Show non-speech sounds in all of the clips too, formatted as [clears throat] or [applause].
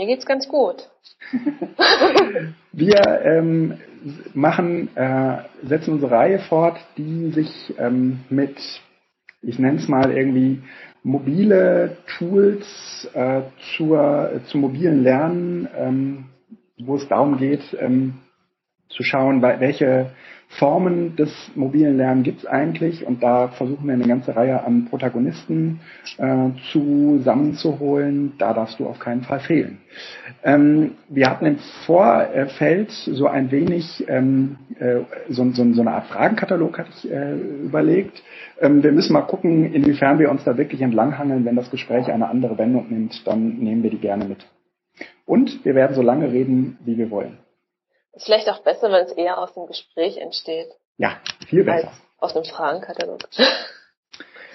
mir geht's ganz gut. [laughs] Wir ähm, machen, äh, setzen unsere Reihe fort, die sich ähm, mit, ich nenne es mal irgendwie, mobile Tools äh, zur, äh, zum mobilen Lernen, ähm, wo es darum geht, ähm, zu schauen, welche Formen des mobilen Lernens gibt es eigentlich und da versuchen wir eine ganze Reihe an Protagonisten äh, zusammenzuholen. Da darfst du auf keinen Fall fehlen. Ähm, wir hatten im Vorfeld so ein wenig ähm, äh, so, so, so, eine Art Fragenkatalog hatte ich äh, überlegt. Ähm, wir müssen mal gucken, inwiefern wir uns da wirklich entlanghangeln. Wenn das Gespräch eine andere Wendung nimmt, dann nehmen wir die gerne mit. Und wir werden so lange reden, wie wir wollen. Ist vielleicht auch besser, wenn es eher aus dem Gespräch entsteht. Ja, viel besser. Als aus einem Fragenkatalog.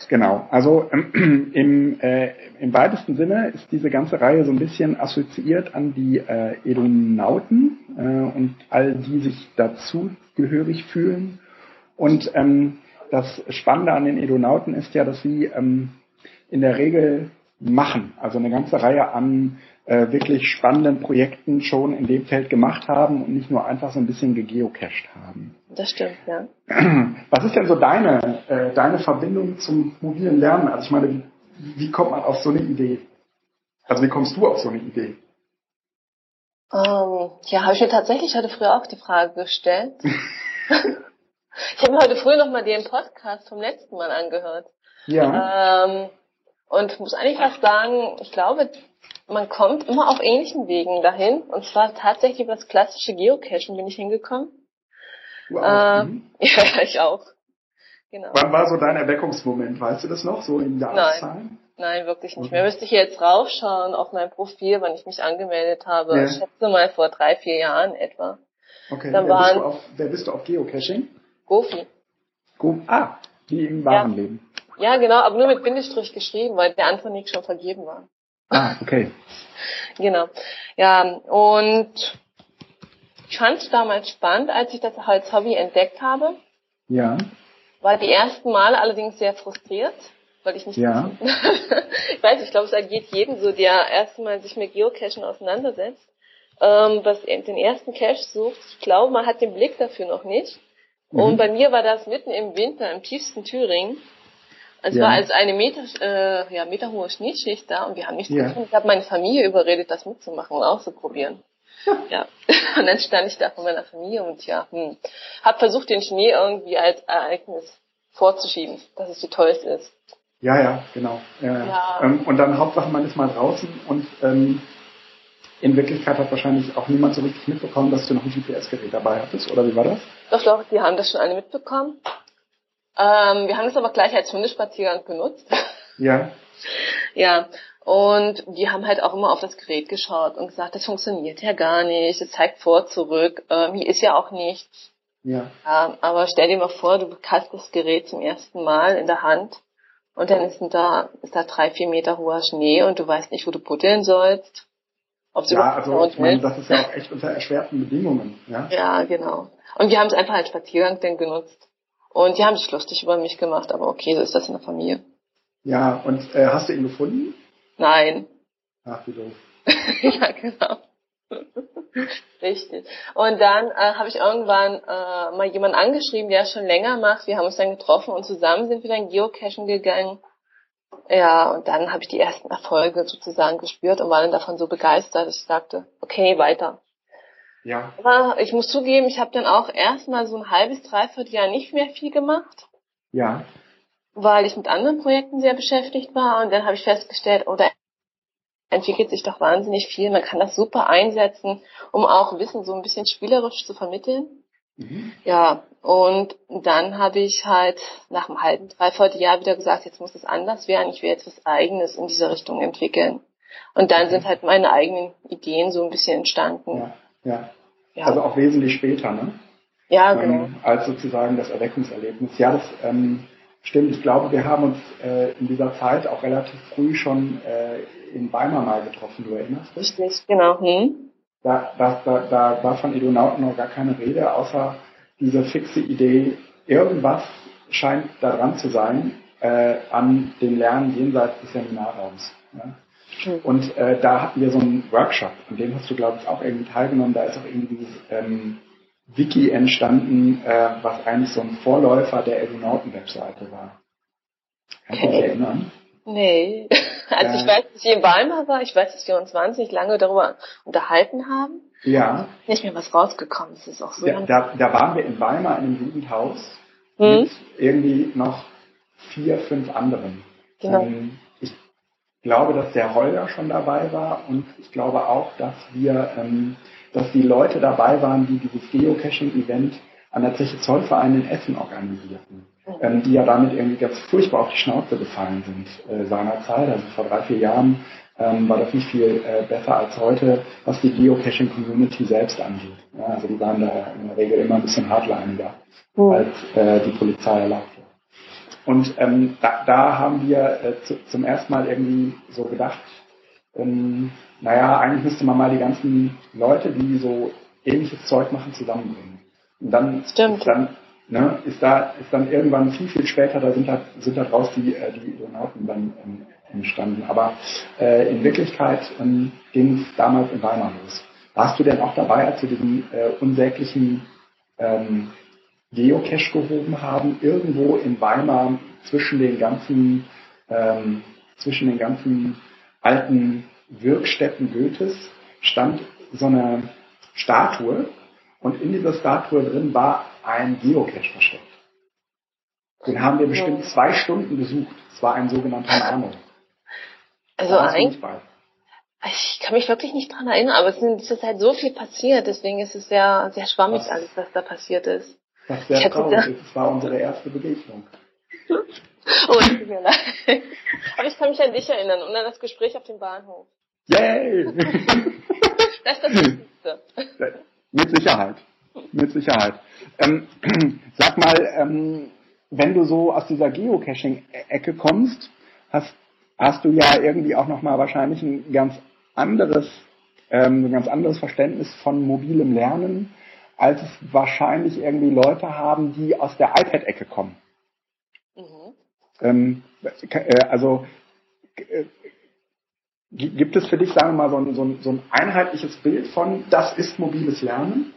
Genau, also ähm, [clears throat] im, äh, im weitesten Sinne ist diese ganze Reihe so ein bisschen assoziiert an die äh, Edonauten äh, und all die sich dazu gehörig fühlen. Und ähm, das Spannende an den Edonauten ist ja, dass sie ähm, in der Regel machen, also eine ganze Reihe an äh, wirklich spannenden Projekten schon in dem Feld gemacht haben und nicht nur einfach so ein bisschen gegeocached haben. Das stimmt, ja. [clears throat] Was ist denn so deine, äh, deine Verbindung zum mobilen Lernen? Also ich meine, wie, wie kommt man auf so eine Idee? Also wie kommst du auf so eine Idee? Um, ähm, ja, habe ich mir tatsächlich heute früh auch die Frage gestellt. [laughs] ich habe mir heute früh nochmal den Podcast vom letzten Mal angehört. Ja. Ähm, und muss eigentlich fast sagen, ich glaube, man kommt immer auf ähnlichen Wegen dahin. Und zwar tatsächlich über das klassische Geocachen bin ich hingekommen. Wow. Äh, mhm. [laughs] Ja, ich auch. Genau. Wann war so dein Erweckungsmoment? Weißt du das noch? So in Jahreszahlen? Nein, nein, wirklich nicht mehr. Müsste ich jetzt raufschauen auf mein Profil, wann ich mich angemeldet habe. Ja. Ich schätze mal vor drei, vier Jahren etwa. Okay. Dann wer, bist du auf, wer bist du auf Geocaching? Gofi. Go ah, wie im wahren ja. Leben. Ja, genau, aber nur mit Bindestrich geschrieben, weil der andere nicht schon vergeben war. Ah, okay. genau. Ja, und ich fand es damals spannend, als ich das als Hobby entdeckt habe. Ja. War die ersten Male allerdings sehr frustriert, weil ich nicht. Ja. [laughs] ich weiß, ich glaube, es ergeht jedem so, der erstmal sich mit Geocachen auseinandersetzt, ähm, was den ersten Cache sucht. Ich glaube, man hat den Blick dafür noch nicht. Mhm. Und bei mir war das mitten im Winter im tiefsten Thüringen. Es ja. war also eine Meter, äh, ja, meterhohe Schneeschicht da und wir haben nichts ja. gefunden. Ich habe meine Familie überredet, das mitzumachen und auszuprobieren. ja. [laughs] Und dann stand ich da von meiner Familie und ja, hm, habe versucht, den Schnee irgendwie als Ereignis vorzuschieben, dass es so toll ist. Ja, ja, genau. Ja, ja. Ähm, und dann Hauptsache, man ist mal draußen und ähm, in Wirklichkeit hat wahrscheinlich auch niemand so richtig mitbekommen, dass du noch ein GPS-Gerät dabei hattest, oder wie war das? Doch, doch, die haben das schon alle mitbekommen. Ähm, wir haben es aber gleich als Hundespaziergang benutzt. [laughs] Ja. ja. Und die haben halt auch immer auf das Gerät geschaut und gesagt, das funktioniert ja gar nicht, es zeigt vor, zurück, ähm, hier ist ja auch nichts. Ja. ja. Aber stell dir mal vor, du hast das Gerät zum ersten Mal in der Hand und dann ist da, ist da drei, vier Meter hoher Schnee und du weißt nicht, wo du putteln sollst. Ob ja, also ich meine, das ist ja auch echt unter erschwerten Bedingungen. Ja, ja genau. Und wir haben es einfach als Spaziergang dann genutzt. Und die haben sich lustig über mich gemacht, aber okay, so ist das in der Familie. Ja, und äh, hast du ihn gefunden? Nein. Ach, wie doof. [laughs] ja, genau. Richtig. Und dann äh, habe ich irgendwann äh, mal jemanden angeschrieben, der es schon länger macht. Wir haben uns dann getroffen und zusammen sind wir dann Geocachen gegangen. Ja, und dann habe ich die ersten Erfolge sozusagen gespürt und war dann davon so begeistert, dass ich sagte, okay, weiter. Ja. Aber ich muss zugeben, ich habe dann auch erstmal so ein halbes, dreiviertel Jahr nicht mehr viel gemacht. Ja. Weil ich mit anderen Projekten sehr beschäftigt war und dann habe ich festgestellt, oh, da entwickelt sich doch wahnsinnig viel. Man kann das super einsetzen, um auch Wissen so ein bisschen spielerisch zu vermitteln. Mhm. Ja, und dann habe ich halt nach einem halben, dreiviertel Jahr wieder gesagt, jetzt muss es anders werden, ich will jetzt was Eigenes in dieser Richtung entwickeln. Und dann sind halt meine eigenen Ideen so ein bisschen entstanden. Ja. Ja. Ja. Also auch wesentlich später, ne? Ja, ähm, genau. Ähm, als sozusagen das Erweckungserlebnis. Ja, das ähm, stimmt. Ich glaube, wir haben uns äh, in dieser Zeit auch relativ früh schon äh, in Weimar mal getroffen, du erinnerst dich? Richtig, genau. Hm. Da, da, da, da war von Edonauten noch gar keine Rede, außer diese fixe Idee, irgendwas scheint daran zu sein, äh, an dem Lernen jenseits des Seminarraums. Ja? Mhm. Und äh, da hatten wir so einen Workshop, an dem hast du, glaube ich, auch irgendwie teilgenommen. Da ist auch irgendwie dieses ähm, Wiki entstanden, äh, was eigentlich so ein Vorläufer der Edunauten-Webseite war. Kannst du dich erinnern? Nee. [laughs] Also äh, ich weiß, dass ich in Weimar war, ich weiß, dass wir uns wahnsinnig lange darüber unterhalten haben. Ja. Nicht mehr was rausgekommen, das ist auch so. Da, da, da waren wir in Weimar in einem Jugendhaus hm. mit irgendwie noch vier, fünf anderen. Genau. Ähm, glaube, dass der Holger schon dabei war und ich glaube auch, dass wir, ähm, dass die Leute dabei waren, die dieses Geocaching-Event an der Zeche Zollverein in Essen organisierten ähm, die ja damit irgendwie ganz furchtbar auf die Schnauze gefallen sind äh, seinerzeit. Also vor drei, vier Jahren ähm, war das nicht viel äh, besser als heute, was die Geocaching-Community selbst angeht. Ja, also die waren da in der Regel immer ein bisschen hardliniger, mhm. als äh, die Polizei erlaubt. Und ähm, da, da haben wir äh, zu, zum ersten Mal irgendwie so gedacht, ähm, naja, eigentlich müsste man mal die ganzen Leute, die so ähnliches Zeug machen, zusammenbringen. Und dann, Stimmt. dann ne, ist da ist dann irgendwann viel, viel später, da sind da, sind da draus die, äh, die Idonauten dann ähm, entstanden. Aber äh, in Wirklichkeit ähm, ging es damals in Weimar los. Warst du denn auch dabei, als wir diesen äh, unsäglichen ähm, Geocache gehoben haben, irgendwo in Weimar zwischen den ganzen, ähm, zwischen den ganzen alten Wirkstätten Goethes stand so eine Statue und in dieser Statue drin war ein Geocache versteckt. Den haben wir bestimmt ja. zwei Stunden besucht. Es war ein sogenannter [laughs] Nano. Also eigentlich, ich kann mich wirklich nicht dran erinnern, aber es ist halt so viel passiert, deswegen ist es sehr, sehr schwammig was, alles, was da passiert ist. Was sehr traurig ist, es war unsere erste Begegnung. [laughs] oh, tut mir leid. Aber ich kann mich an dich erinnern und an das Gespräch auf dem Bahnhof. Yay! [laughs] das ist das Wichtigste. Mit Sicherheit. Mit Sicherheit. Ähm, [clears throat] sag mal, ähm, wenn du so aus dieser Geocaching-Ecke kommst, hast, hast du ja irgendwie auch nochmal wahrscheinlich ein ganz anderes, ähm, ein ganz anderes Verständnis von mobilem Lernen, als es wahrscheinlich irgendwie Leute haben, die aus der iPad-Ecke kommen. Mhm. Ähm, äh, also äh, gibt es für dich, sagen wir mal, so ein, so, ein, so ein einheitliches Bild von, das ist mobiles Lernen?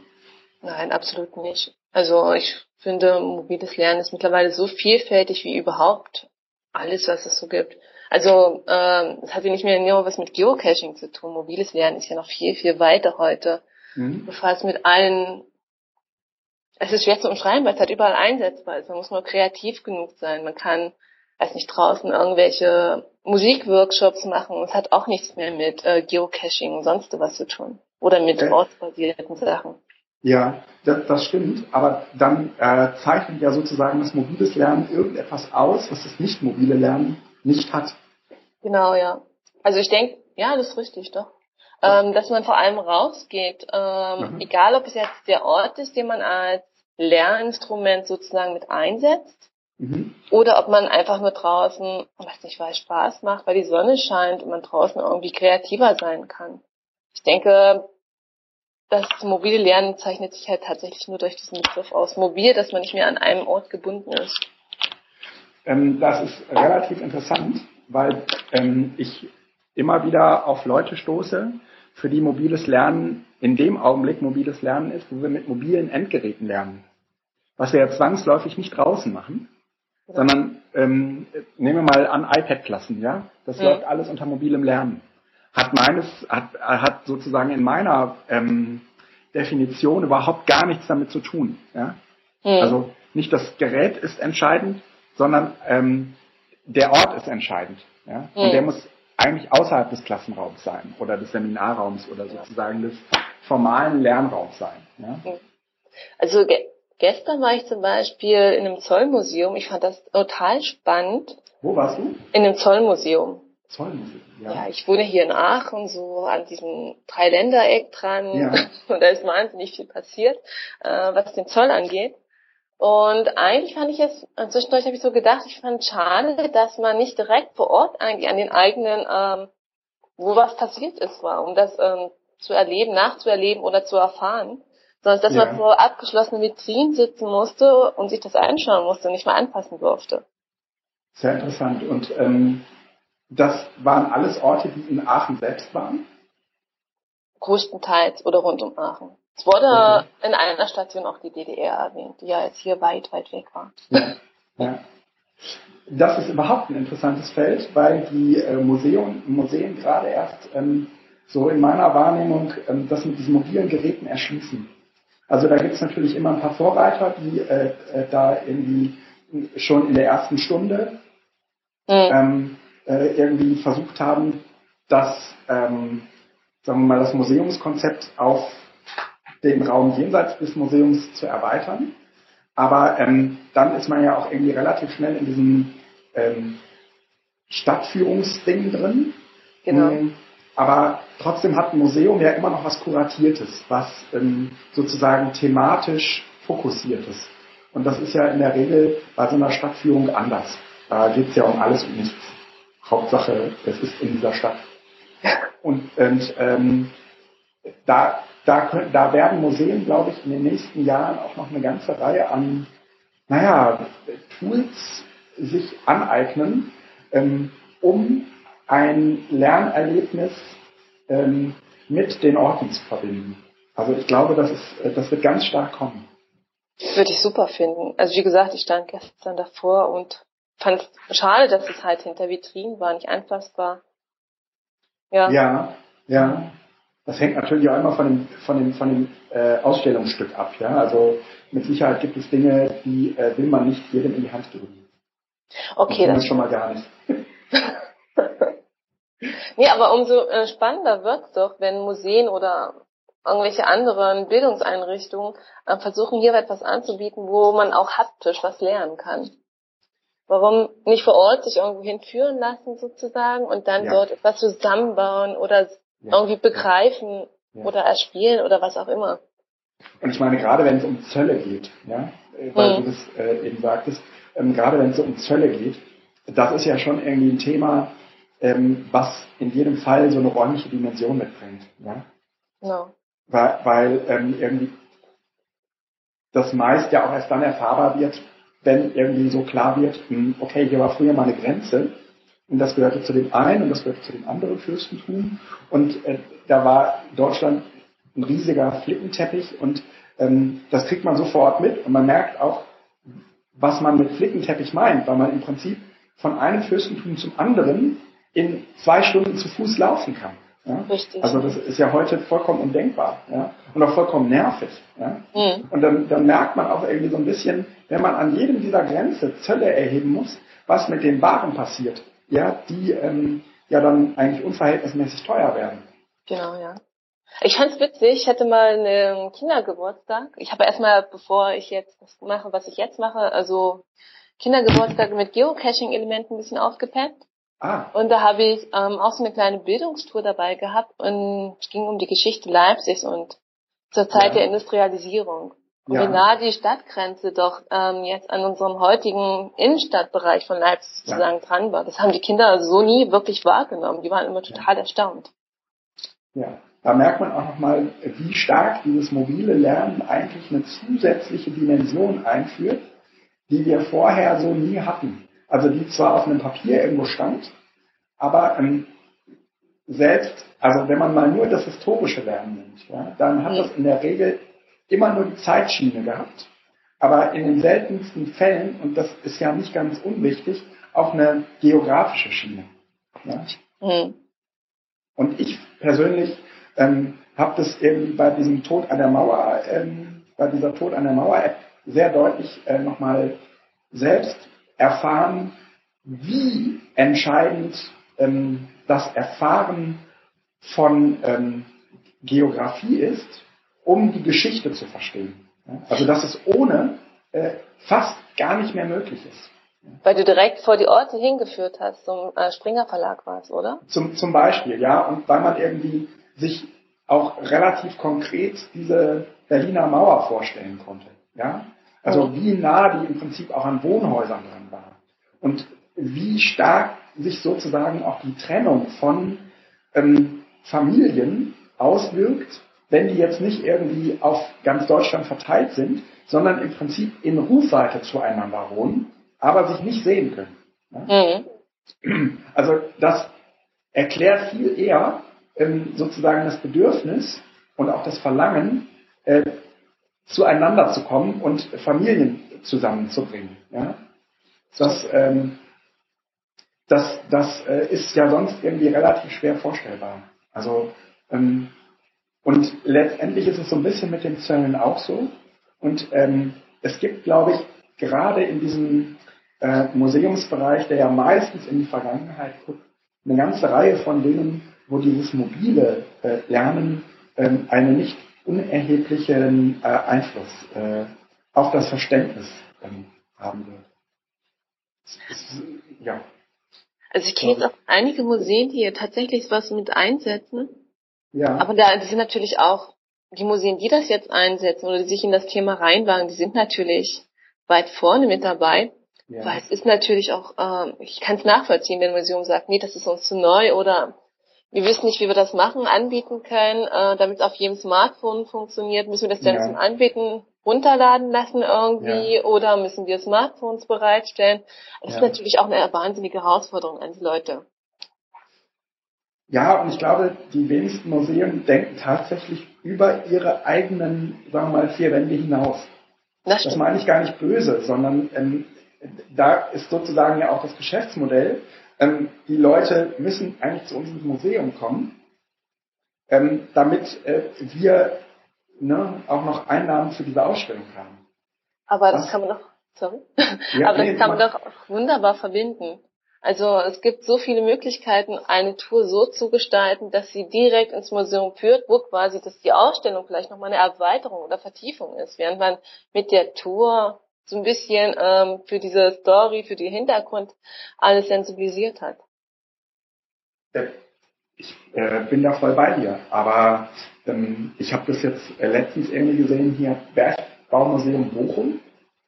Nein, absolut nicht. Also ich finde, mobiles Lernen ist mittlerweile so vielfältig wie überhaupt alles, was es so gibt. Also ähm, es hat ja nicht mehr nur was mit Geocaching zu tun. Mobiles Lernen ist ja noch viel, viel weiter heute. Mhm. Befasst mit allen. Es ist schwer zu umschreiben, weil es halt überall einsetzbar ist. Man muss nur kreativ genug sein. Man kann, weiß nicht, draußen irgendwelche Musikworkshops machen. Es hat auch nichts mehr mit äh, Geocaching und sonst was zu tun. Oder mit äh. ortsbasierten Sachen. Ja, das, das stimmt, aber dann äh, zeichnet ja sozusagen das mobiles Lernen irgendetwas aus, was das nicht mobile Lernen nicht hat. Genau, ja. Also ich denke, ja, das ist richtig, doch. Ähm, dass man vor allem rausgeht, ähm, mhm. egal ob es jetzt der Ort ist, den man als Lerninstrument sozusagen mit einsetzt, mhm. oder ob man einfach nur draußen, weiß nicht, weil es Spaß macht, weil die Sonne scheint und man draußen irgendwie kreativer sein kann. Ich denke, das mobile Lernen zeichnet sich halt tatsächlich nur durch diesen Begriff aus. Mobil, dass man nicht mehr an einem Ort gebunden ist. Ähm, das ist relativ interessant, weil ähm, ich immer wieder auf Leute stoße, für die mobiles Lernen in dem Augenblick mobiles Lernen ist, wo wir mit mobilen Endgeräten lernen. Was wir ja zwangsläufig nicht draußen machen, ja. sondern ähm, nehmen wir mal an iPad-Klassen, ja? Das ja. läuft alles unter mobilem Lernen hat meines, hat, hat sozusagen in meiner ähm, Definition überhaupt gar nichts damit zu tun. Ja? Mhm. Also nicht das Gerät ist entscheidend, sondern ähm, der Ort ist entscheidend. Ja? Und der muss eigentlich außerhalb des Klassenraums sein oder des Seminarraums oder sozusagen des formalen Lernraums sein. Ja? Also ge gestern war ich zum Beispiel in einem Zollmuseum. Ich fand das total spannend. Wo warst du? In einem Zollmuseum. Zollmuseum, ja. Ja, ich wohne hier in Aachen, so an diesem Dreiländereck dran. Ja. [laughs] Und da ist wahnsinnig viel passiert, äh, was den Zoll angeht. Und eigentlich fand ich es, zwischendurch habe ich so gedacht, ich fand schade, dass man nicht direkt vor Ort eigentlich an den eigenen, ähm, wo was passiert ist, war, um das ähm, zu erleben, nachzuerleben oder zu erfahren. Sondern dass ja. man vor abgeschlossenen Vitrinen sitzen musste und sich das anschauen musste und nicht mal anpassen durfte. Sehr interessant. Und ähm, das waren alles Orte, die in Aachen selbst waren? Größtenteils oder rund um Aachen. Es wurde in einer Station auch die DDR erwähnt, die ja jetzt hier weit, weit weg war. Ja, ja. Das ist überhaupt ein interessantes Feld, weil die äh, Museum, Museen gerade erst ähm, so in meiner Wahrnehmung ähm, das mit diesen mobilen Geräten erschließen. Also da gibt es natürlich immer ein paar Vorreiter, die äh, äh, da irgendwie schon in der ersten Stunde mhm. ähm, äh, irgendwie versucht haben, das, ähm, sagen wir mal, das Museumskonzept auf den Raum jenseits des Museums zu erweitern. Aber ähm, dann ist man ja auch irgendwie relativ schnell in diesem ähm, Stadtführungsding drin. Genau. Ähm, aber trotzdem hat ein Museum ja immer noch was Kuratiertes, was ähm, sozusagen thematisch fokussiert ist. Und das ist ja in der Regel bei so einer Stadtführung anders. Da geht es ja um alles und nichts. Hauptsache, es ist in dieser Stadt. Und, [laughs] und ähm, da, da, da werden Museen, glaube ich, in den nächsten Jahren auch noch eine ganze Reihe an, naja, Tools sich aneignen, ähm, um ein Lernerlebnis ähm, mit den Orten zu verbinden. Also ich glaube, das, ist, äh, das wird ganz stark kommen. Würde ich super finden. Also wie gesagt, ich stand gestern davor und fand es schade, dass es halt hinter Vitrinen war, nicht anfassbar. Ja. Ja, ja. Das hängt natürlich auch immer von dem, von dem, von dem äh, Ausstellungsstück ab. Ja? Also mit Sicherheit gibt es Dinge, die äh, will man nicht jedem in die Hand geben. Okay, das, das schon mal gar nicht. [laughs] nee, aber umso äh, spannender wird's doch, wenn Museen oder irgendwelche anderen Bildungseinrichtungen äh, versuchen, hier etwas anzubieten, wo man auch haptisch was lernen kann. Warum nicht vor Ort sich irgendwo hinführen lassen sozusagen und dann ja. dort etwas zusammenbauen oder ja. irgendwie begreifen ja. oder erspielen oder was auch immer. Und ich meine, gerade wenn es um Zölle geht, ja, weil hm. du das äh, eben sagtest, ähm, gerade wenn es um Zölle geht, das ist ja schon irgendwie ein Thema, ähm, was in jedem Fall so eine räumliche Dimension mitbringt. Ja? No. Weil, weil ähm, irgendwie das meist ja auch erst dann erfahrbar wird, wenn irgendwie so klar wird, hm, okay, hier war früher mal eine Grenze und das gehörte zu dem einen und das gehörte zu dem anderen Fürstentum und äh, da war Deutschland ein riesiger Flickenteppich und ähm, das kriegt man sofort mit und man merkt auch, was man mit Flickenteppich meint, weil man im Prinzip von einem Fürstentum zum anderen in zwei Stunden zu Fuß laufen kann. Ja? Richtig. Also das ist ja heute vollkommen undenkbar ja? und auch vollkommen nervig. Ja? Mhm. Und dann, dann merkt man auch irgendwie so ein bisschen, wenn man an jedem dieser Grenze Zölle erheben muss, was mit den Waren passiert, ja, die ähm, ja dann eigentlich unverhältnismäßig teuer werden. Genau, ja. Ich fand's witzig, ich hatte mal einen Kindergeburtstag. Ich habe erstmal, bevor ich jetzt das mache, was ich jetzt mache, also Kindergeburtstag mit Geocaching-Elementen ein bisschen aufgepeppt. Ah. Und da habe ich ähm, auch so eine kleine Bildungstour dabei gehabt und es ging um die Geschichte Leipzigs und zur Zeit ja. der Industrialisierung. Ja. wie nah die Stadtgrenze doch ähm, jetzt an unserem heutigen Innenstadtbereich von Leipzig sozusagen ja. dran war. Das haben die Kinder so nie wirklich wahrgenommen. Die waren immer total ja. erstaunt. Ja, da merkt man auch nochmal, wie stark dieses mobile Lernen eigentlich eine zusätzliche Dimension einführt, die wir vorher so nie hatten. Also die zwar auf einem Papier irgendwo stand, aber ähm, selbst, also wenn man mal nur das historische Lernen nimmt, ja, dann hat das in der Regel immer nur die Zeitschiene gehabt, aber in den seltensten Fällen, und das ist ja nicht ganz unwichtig, auch eine geografische Schiene. Ja? Mhm. Und ich persönlich ähm, habe das irgendwie bei diesem Tod an der Mauer, ähm, bei dieser Tod an der Mauer-App sehr deutlich äh, nochmal selbst erfahren, wie entscheidend ähm, das Erfahren von ähm, Geografie ist, um die Geschichte zu verstehen. Also dass es ohne äh, fast gar nicht mehr möglich ist. Weil du direkt vor die Orte hingeführt hast, zum äh, Springer Verlag war es, oder? Zum, zum Beispiel, ja. Und weil man irgendwie sich auch relativ konkret diese Berliner Mauer vorstellen konnte. Ja? Also mhm. wie nah die im Prinzip auch an Wohnhäusern dran war. Und wie stark sich sozusagen auch die Trennung von ähm, Familien auswirkt, wenn die jetzt nicht irgendwie auf ganz Deutschland verteilt sind, sondern im Prinzip in Rufweite zueinander wohnen, aber sich nicht sehen können. Mhm. Also das erklärt viel eher ähm, sozusagen das Bedürfnis und auch das Verlangen, äh, zueinander zu kommen und Familien zusammenzubringen. Ja? Das, ähm, das, das äh, ist ja sonst irgendwie relativ schwer vorstellbar. Also ähm, und letztendlich ist es so ein bisschen mit den Zöllen auch so. Und ähm, es gibt, glaube ich, gerade in diesem äh, Museumsbereich, der ja meistens in die Vergangenheit guckt, eine ganze Reihe von Dingen, wo dieses mobile äh, Lernen ähm, einen nicht unerheblichen äh, Einfluss äh, auf das Verständnis ähm, haben wird. Ja. Also ich kenne jetzt auch einige Museen, die hier tatsächlich was mit einsetzen. Ja. Aber da sind natürlich auch, die Museen, die das jetzt einsetzen oder die sich in das Thema reinwagen, die sind natürlich weit vorne mit dabei. Ja. Weil es ist natürlich auch, ähm, ich kann es nachvollziehen, wenn ein Museum sagt, nee, das ist uns zu neu oder wir wissen nicht, wie wir das machen, anbieten können, äh, damit es auf jedem Smartphone funktioniert. Müssen wir das dann ja. zum Anbieten runterladen lassen irgendwie ja. oder müssen wir Smartphones bereitstellen? Das ist natürlich auch eine wahnsinnige Herausforderung an die Leute. Ja, und ich glaube, die wenigsten Museen denken tatsächlich über ihre eigenen, sagen wir mal, vier Wände hinaus. Das, das meine ich gar nicht böse, sondern ähm, da ist sozusagen ja auch das Geschäftsmodell. Ähm, die Leute müssen eigentlich zu uns ins Museum kommen, ähm, damit äh, wir ne, auch noch Einnahmen für diese Ausstellung haben. Aber das Was? kann man doch, sorry, ja, [laughs] aber nee, das kann man doch wunderbar verbinden. Also es gibt so viele Möglichkeiten, eine Tour so zu gestalten, dass sie direkt ins Museum führt, wo quasi das die Ausstellung vielleicht nochmal eine Erweiterung oder Vertiefung ist, während man mit der Tour so ein bisschen ähm, für diese Story, für den Hintergrund alles sensibilisiert hat. Ich äh, bin da voll bei dir, aber ähm, ich habe das jetzt äh, letztens irgendwie gesehen hier Bergbaumuseum Bochum.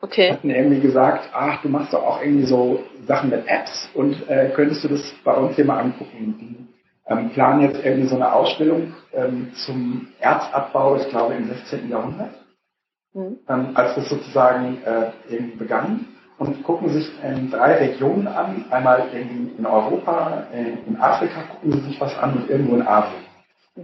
Okay. Hatten irgendwie gesagt, ach, du machst doch auch irgendwie so Sachen mit Apps und äh, könntest du das bei uns hier mal angucken. Die ähm, planen jetzt irgendwie so eine Ausstellung ähm, zum Erzabbau, ich glaube im 16. Jahrhundert mhm. ähm, als das sozusagen äh, irgendwie begann und gucken sich in drei Regionen an. Einmal in, in Europa, in, in, Afrika gucken sie sich was an und irgendwo in Asien.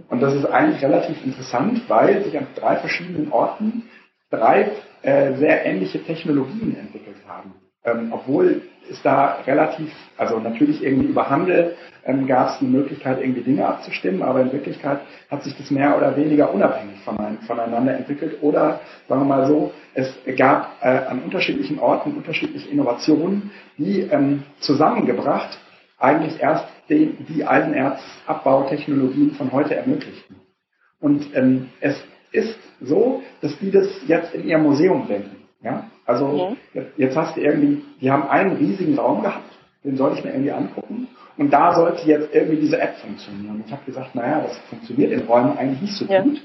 Und das ist eigentlich relativ interessant, weil sich an drei verschiedenen Orten drei äh, sehr ähnliche Technologien entwickelt haben. Ähm, obwohl ist da relativ, also natürlich irgendwie über Handel ähm, gab es die Möglichkeit, irgendwie Dinge abzustimmen, aber in Wirklichkeit hat sich das mehr oder weniger unabhängig voneinander entwickelt. Oder sagen wir mal so, es gab äh, an unterschiedlichen Orten unterschiedliche Innovationen, die ähm, zusammengebracht eigentlich erst den, die Eisenerzabbau-Technologien von heute ermöglichten. Und ähm, es ist so, dass die das jetzt in ihrem Museum denken. Ja? Also ja. jetzt hast du irgendwie, die haben einen riesigen Raum gehabt, den soll ich mir irgendwie angucken. Und da sollte jetzt irgendwie diese App funktionieren. Ich habe gesagt, naja, das funktioniert in Räumen eigentlich nicht so ja. gut.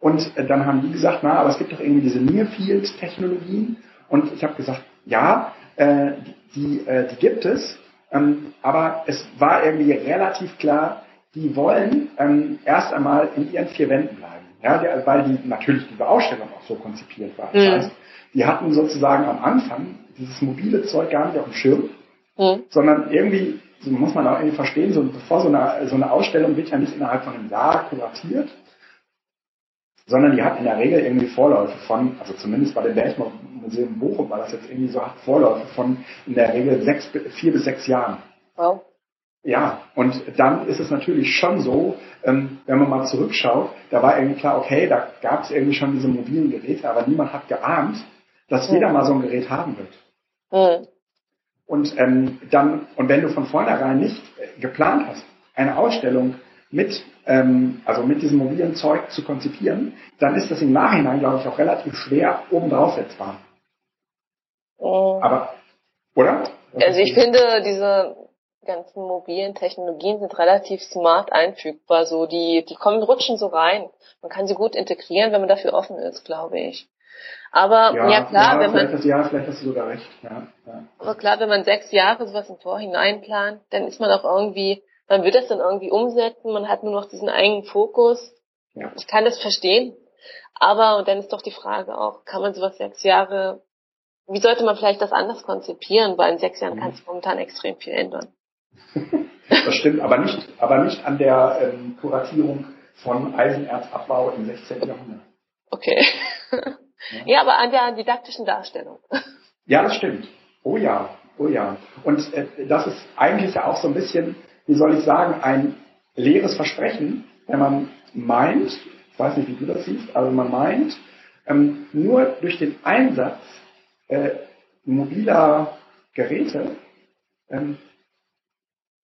Und äh, dann haben die gesagt, na, aber es gibt doch irgendwie diese Near-Field-Technologien. Und ich habe gesagt, ja, äh, die, äh, die gibt es. Ähm, aber es war irgendwie relativ klar, die wollen ähm, erst einmal in ihren vier Wänden. Ja, weil die natürlich diese Ausstellung auch so konzipiert war. Das mhm. heißt, die hatten sozusagen am Anfang dieses mobile Zeug gar nicht auf dem Schirm, mhm. sondern irgendwie, so muss man auch irgendwie verstehen, so, bevor so eine, so eine Ausstellung wird ja nicht innerhalb von einem Jahr kuratiert, sondern die hat in der Regel irgendwie Vorläufe von, also zumindest bei dem Bergmuseum Bochum war das jetzt irgendwie so, hat Vorläufe von in der Regel sechs, vier bis sechs Jahren. Wow. Ja, und dann ist es natürlich schon so, ähm, wenn man mal zurückschaut, da war irgendwie klar, okay, da gab es irgendwie schon diese mobilen Geräte, aber niemand hat geahnt, dass mhm. jeder mal so ein Gerät haben wird. Mhm. Und ähm, dann, und wenn du von vornherein nicht geplant hast, eine Ausstellung mit, ähm, also mit diesem mobilen Zeug zu konzipieren, dann ist das im Nachhinein, glaube ich, auch relativ schwer obendrauf setzbar. Mhm. Aber, oder? Also ich finde, diese ganzen mobilen Technologien sind relativ smart einfügbar. So die, die kommen, rutschen so rein. Man kann sie gut integrieren, wenn man dafür offen ist, glaube ich. Aber ja, ja klar, ja, wenn man Jahr, vielleicht hast du sogar recht. Ja, ja. Aber klar, wenn man sechs Jahre sowas im Vorhinein plant, dann ist man auch irgendwie, man wird das dann irgendwie umsetzen. Man hat nur noch diesen eigenen Fokus. Ja. Ich kann das verstehen. Aber und dann ist doch die Frage auch, kann man sowas sechs Jahre wie sollte man vielleicht das anders konzipieren, weil in sechs Jahren mhm. kann sich momentan extrem viel ändern. Das stimmt, aber nicht, aber nicht an der ähm, Kuratierung von Eisenerzabbau im 16. Jahrhundert. Okay. Ja. ja, aber an der didaktischen Darstellung. Ja, das stimmt. Oh ja, oh ja. Und äh, das ist eigentlich ja auch so ein bisschen, wie soll ich sagen, ein leeres Versprechen, wenn man meint, ich weiß nicht, wie du das siehst, aber man meint, ähm, nur durch den Einsatz äh, mobiler Geräte ähm,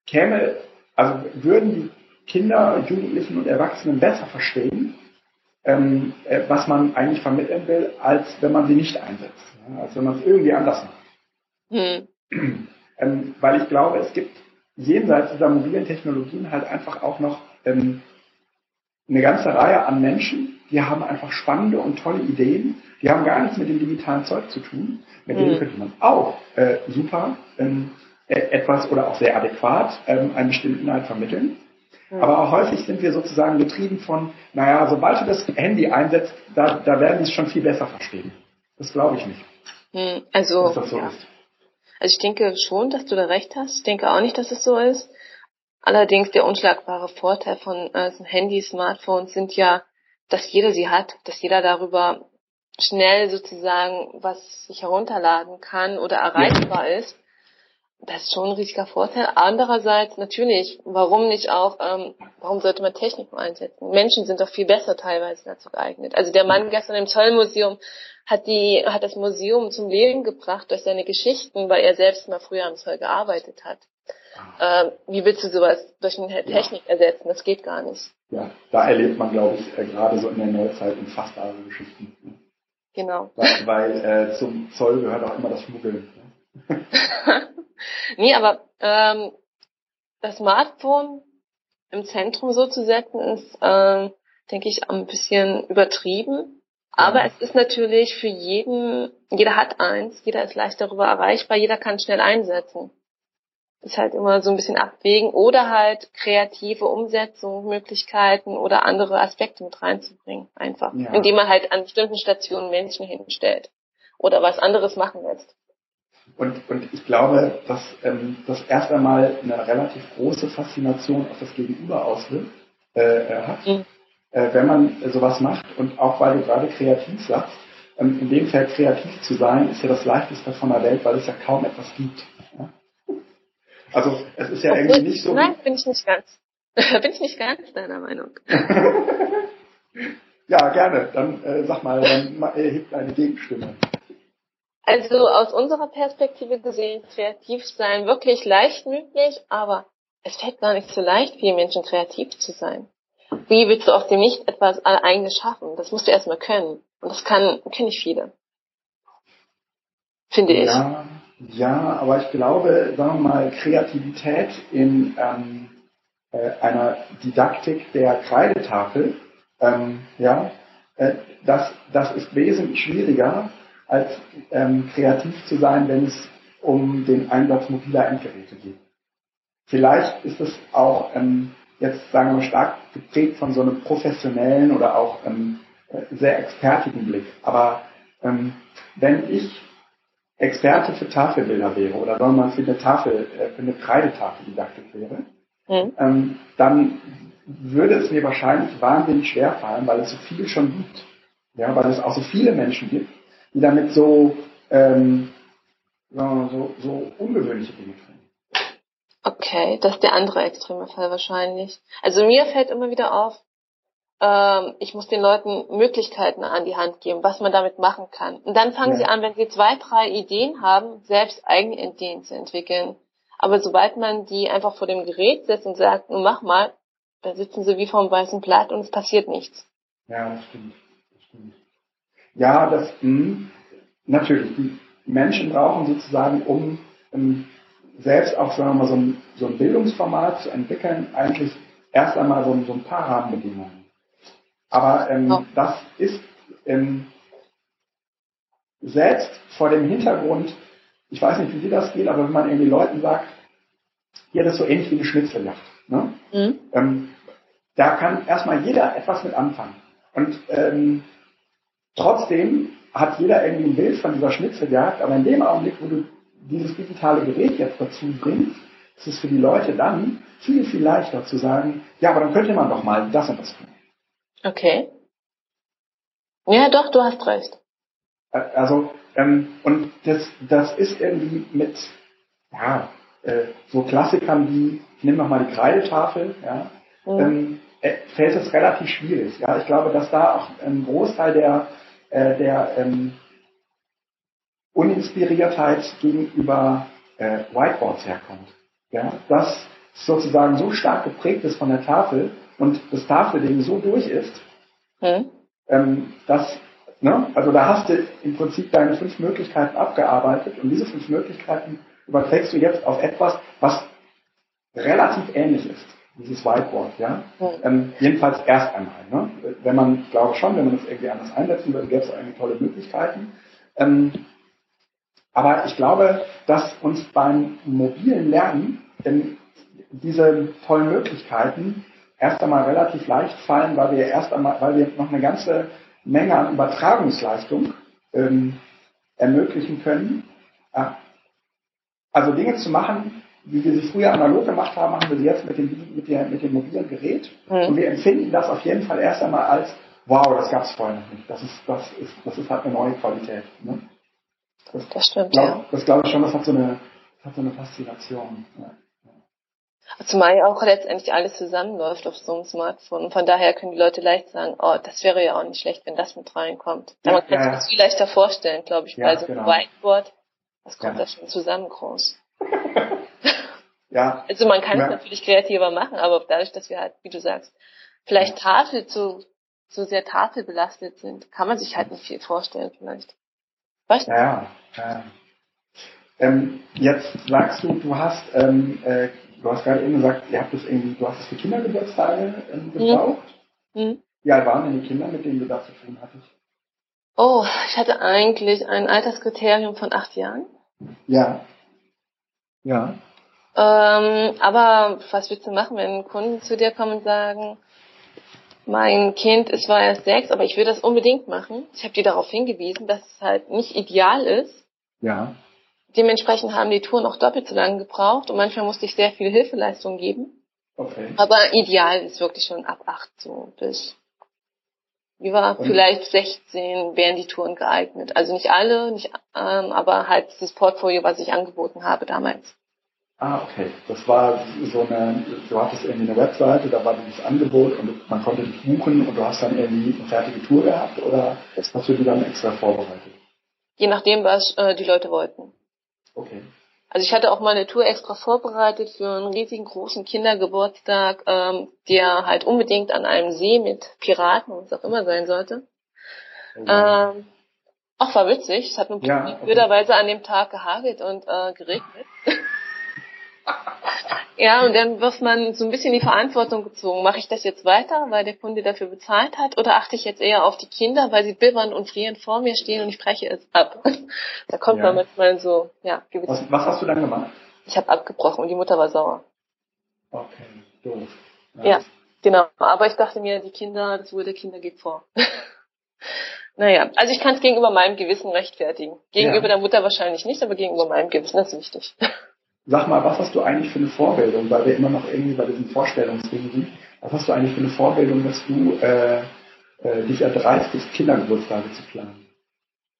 käme, also würden die Kinder, Jugendlichen und Erwachsenen besser verstehen, ähm, äh, was man eigentlich vermitteln will, als wenn man sie nicht einsetzt, ja, als wenn man es irgendwie anders macht. Hm. [clears throat] Ähm, weil ich glaube, es gibt jenseits dieser mobilen Technologien halt einfach auch noch ähm, eine ganze Reihe an Menschen, die haben einfach spannende und tolle Ideen, die haben gar nichts mit dem digitalen Zeug zu tun. Mit denen hm. könnte man auch äh, super ähm, etwas oder auch sehr adäquat ähm, einen bestimmten Inhalt vermitteln. Aber auch häufig sind wir sozusagen getrieben von, naja, sobald du das Handy einsetzt, da, da werden die es schon viel besser verstehen. Das glaube ich nicht. Hm, also, so ja. also ich denke schon, dass du da recht hast. Ich denke auch nicht, dass es so ist. Allerdings der unschlagbare Vorteil von äh, Handys, Smartphones sind ja, dass jeder sie hat, dass jeder darüber schnell sozusagen was sich herunterladen kann oder erreichbar ja. ist das ist schon ein riesiger Vorteil. Andererseits natürlich, warum nicht auch, ähm, warum sollte man Techniken einsetzen? Menschen sind doch viel besser teilweise dazu geeignet. Also der Mann gestern im Zollmuseum hat die, hat das Museum zum Leben gebracht durch seine Geschichten, weil er selbst mal früher am Zoll gearbeitet hat. Ähm, wie willst du sowas durch eine Technik ja. ersetzen? Das geht gar nicht. Ja, da erlebt man, glaube ich, äh, gerade so in der Neuzeit unfassbare Geschichten. Genau. Weil, weil äh, zum Zoll gehört auch immer das Schmuggeln. [laughs] nee, aber ähm, das Smartphone im Zentrum so zu setzen, ist, ähm, denke ich, ein bisschen übertrieben. Aber ja. es ist natürlich für jeden, jeder hat eins, jeder ist leicht darüber erreichbar, jeder kann schnell einsetzen. Ist halt immer so ein bisschen abwägen oder halt kreative Umsetzungsmöglichkeiten oder andere Aspekte mit reinzubringen, einfach. Ja. Indem man halt an bestimmten Stationen Menschen hinstellt oder was anderes machen lässt. Und, und ich glaube, dass ähm, das erst einmal eine relativ große Faszination auf das Gegenüber auswirkt, äh, äh, hat, mhm. äh, wenn man sowas macht. Und auch weil du gerade kreativ sagst, ähm, in dem Feld kreativ zu sein, ist ja das leichteste von der Welt, weil es ja kaum etwas gibt. Ja? Also es ist ja Obwohl, irgendwie nicht so. Nein, bin ich nicht ganz. [laughs] bin ich nicht ganz deiner Meinung. [laughs] ja, gerne. Dann äh, sag mal, dann äh, hebt eine Gegenstimme. Also aus unserer Perspektive gesehen, kreativ sein wirklich leicht möglich, aber es fällt gar nicht so leicht, vielen Menschen kreativ zu sein. Wie willst du aus dem Nicht etwas eigenes schaffen? Das musst du erstmal können. Und das kann, können nicht viele. Finde ich. Ja, ja, aber ich glaube, sagen wir mal, Kreativität in ähm, äh, einer Didaktik der Kreidetafel, ähm, ja, äh, das, das ist wesentlich schwieriger, als ähm, kreativ zu sein, wenn es um den Einsatz mobiler Endgeräte geht. Vielleicht ist es auch ähm, jetzt, sagen wir, stark geprägt von so einem professionellen oder auch ähm, äh, sehr expertigen Blick. Aber ähm, wenn ich Experte für Tafelbilder wäre oder sagen wir mal für eine Tafel, äh, für eine Kreidetafeldidaktik wäre, mhm. ähm, dann würde es mir wahrscheinlich wahnsinnig schwer fallen, weil es so viel schon gibt. Ja, weil es auch so viele Menschen gibt, die damit so, ähm, so, so ungewöhnliche Dinge tun. Okay, das ist der andere extreme Fall wahrscheinlich. Also mir fällt immer wieder auf, ähm, ich muss den Leuten Möglichkeiten an die Hand geben, was man damit machen kann. Und dann fangen ja. sie an, wenn sie zwei, drei Ideen haben, selbst eigene Ideen zu entwickeln. Aber sobald man die einfach vor dem Gerät setzt und sagt, nun mach mal, dann sitzen sie wie vor einem weißen Blatt und es passiert nichts. Ja. Das stimmt. Ja, das, mh, hm, natürlich. Die Menschen brauchen sozusagen, um, um selbst auch, sagen wir mal, so ein, so ein Bildungsformat zu entwickeln, eigentlich erst einmal so, so ein paar Rahmenbedingungen. Aber ähm, oh. das ist ähm, selbst vor dem Hintergrund, ich weiß nicht, wie dir das geht, aber wenn man irgendwie Leuten sagt, hier, das ist so ähnlich wie eine Schnitzeljagd. Ne? Mhm. Ähm, da kann erstmal jeder etwas mit anfangen. Und ähm, Trotzdem hat jeder irgendwie ein Bild von dieser Schnitzeljagd, aber in dem Augenblick, wo du dieses digitale Gerät jetzt dazu bringst, ist es für die Leute dann viel, viel leichter zu sagen, ja, aber dann könnte man doch mal das und das tun. Okay. Ja, doch, du hast recht. Also, ähm, und das, das ist irgendwie mit, ja, äh, so Klassikern wie, ich nehme nochmal die Kreidetafel, ja, mhm. ähm, äh, fällt es relativ schwierig. Ja, ich glaube, dass da auch ein Großteil der, äh, der ähm, Uninspiriertheit gegenüber äh, Whiteboards herkommt. Ja, das sozusagen so stark geprägt ist von der Tafel und das Tafelding so durch ist, mhm. ähm, dass Ne? Also da hast du im Prinzip deine fünf Möglichkeiten abgearbeitet und diese fünf Möglichkeiten überträgst du jetzt auf etwas, was relativ ähnlich ist, dieses Whiteboard. Ja? Ähm, jedenfalls erst einmal. Ne? Wenn man, glaube ich schon, wenn man das irgendwie anders einsetzen würde, gäbe es eigentlich tolle Möglichkeiten. Ähm, aber ich glaube, dass uns beim mobilen Lernen ähm, diese tollen Möglichkeiten erst einmal relativ leicht fallen, weil wir erst einmal, weil wir noch eine ganze Menge an Übertragungsleistung ähm, ermöglichen können. Also Dinge zu machen, wie wir sie früher analog gemacht haben, machen wir sie jetzt mit dem, mit der, mit dem mobilen Gerät. Mhm. Und wir empfinden das auf jeden Fall erst einmal als, wow, das gab es vorher noch nicht. Das ist, das ist, das ist halt eine neue Qualität. Ne? Das, das stimmt, glaub, ja. Das glaube ich schon, das hat so eine, hat so eine Faszination. Ja. Zumal ja auch letztendlich alles zusammenläuft auf so einem Smartphone. Und von daher können die Leute leicht sagen, oh, das wäre ja auch nicht schlecht, wenn das mit reinkommt. Ja, man kann ja, sich das viel leichter vorstellen, glaube ich, ja, bei so einem genau. Whiteboard. Das kommt ja. da schon zusammen groß. [laughs] ja. Also man kann es natürlich kreativer machen, aber dadurch, dass wir halt, wie du sagst, vielleicht Tafel zu, so sehr tafelbelastet sind, kann man sich halt nicht viel vorstellen vielleicht. Weißt du? Ja, ja. Ähm, jetzt sagst du, du hast ähm, äh, du hast gerade eben gesagt, ihr habt das irgendwie, du hast es für Kindergeburtstage ähm, gebraucht. Mhm. Wie alt waren denn die Kinder, mit denen du das zu tun hattest? Oh, ich hatte eigentlich ein Alterskriterium von acht Jahren. Ja. Ja. Ähm, aber was willst du machen, wenn Kunden zu dir kommen und sagen, mein Kind ist zwar erst sechs, aber ich will das unbedingt machen. Ich habe dir darauf hingewiesen, dass es halt nicht ideal ist. Ja. Dementsprechend haben die Touren auch doppelt so lange gebraucht und manchmal musste ich sehr viel Hilfeleistung geben. Okay. Aber ideal ist wirklich schon ab acht so bis wie war und vielleicht 16 wären die Touren geeignet. Also nicht alle, nicht, ähm, aber halt das Portfolio, was ich angeboten habe damals. Ah, okay. Das war so eine, du hattest irgendwie eine Webseite, da war dieses Angebot und man konnte dich buchen und du hast dann irgendwie eine fertige Tour gehabt oder hast du die dann extra vorbereitet? Je nachdem, was äh, die Leute wollten. Okay. Also ich hatte auch mal eine Tour extra vorbereitet für einen riesigen großen Kindergeburtstag, ähm, der halt unbedingt an einem See mit Piraten und was auch immer sein sollte. Oh ähm, auch war witzig. Es hat nur ja, blöderweise an dem Tag gehagelt und äh, geregnet. [laughs] Ja, und dann wird man so ein bisschen die Verantwortung gezogen. Mache ich das jetzt weiter, weil der Kunde dafür bezahlt hat, oder achte ich jetzt eher auf die Kinder, weil sie bibbern und frieren vor mir stehen und ich breche es ab? [laughs] da kommt ja. man manchmal so, ja, gewisse. Was, was hast du dann gemacht? Ich habe abgebrochen und die Mutter war sauer. Okay, doof. Ja. ja, genau. Aber ich dachte mir, die Kinder, das Wohl der Kinder geht vor. [laughs] naja, also ich kann es gegenüber meinem Gewissen rechtfertigen. Gegenüber ja. der Mutter wahrscheinlich nicht, aber gegenüber meinem Gewissen ist wichtig. [laughs] Sag mal, was hast du eigentlich für eine Vorbildung, weil wir immer noch irgendwie bei diesen Vorstellungsdingen sind. Was hast du eigentlich für eine Vorbildung, dass du äh, äh, dich erdreistest, Kindergeburtstage zu planen?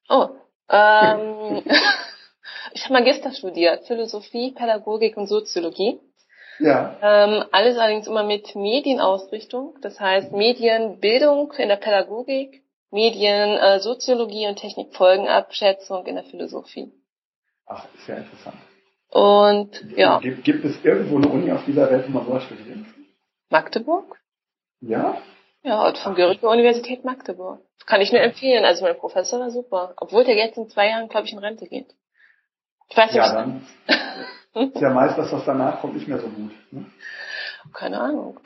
Oh, ähm, [laughs] ich habe Magister studiert, Philosophie, Pädagogik und Soziologie. Ja. Ähm, alles allerdings immer mit Medienausrichtung, das heißt Medienbildung in der Pädagogik, Medien, äh, Soziologie und Technikfolgenabschätzung in der Philosophie. Ach, ja interessant. Und ja. Gibt, gibt es irgendwo eine Uni auf dieser Welt, wo man sowas studiert? Magdeburg? Ja? Ja, von Goethe Universität Magdeburg. Kann ich nur empfehlen. Also mein Professor war super. Obwohl der jetzt in zwei Jahren, glaube ich, in Rente geht. Ich weiß nicht. Ja, dann [laughs] ist ja meist, dass das danach kommt, nicht mehr so gut. Ne? Keine Ahnung.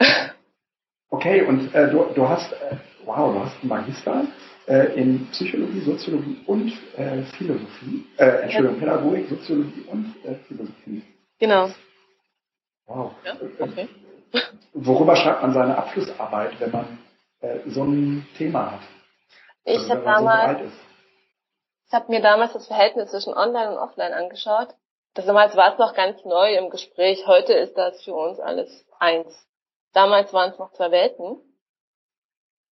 Okay, und äh, du, du hast, äh, wow, du hast einen Magister äh, in Psychologie, Soziologie und äh, Philosophie. Äh, Entschuldigung, Pädagogik, Soziologie und äh, Philosophie. Genau. Wow. Ja, okay. Worüber schreibt man seine Abschlussarbeit, wenn man äh, so ein Thema hat? Ich also, habe damals, so ich habe mir damals das Verhältnis zwischen Online und Offline angeschaut das damals war es noch ganz neu im Gespräch. Heute ist das für uns alles eins. Damals waren es noch zwei Welten.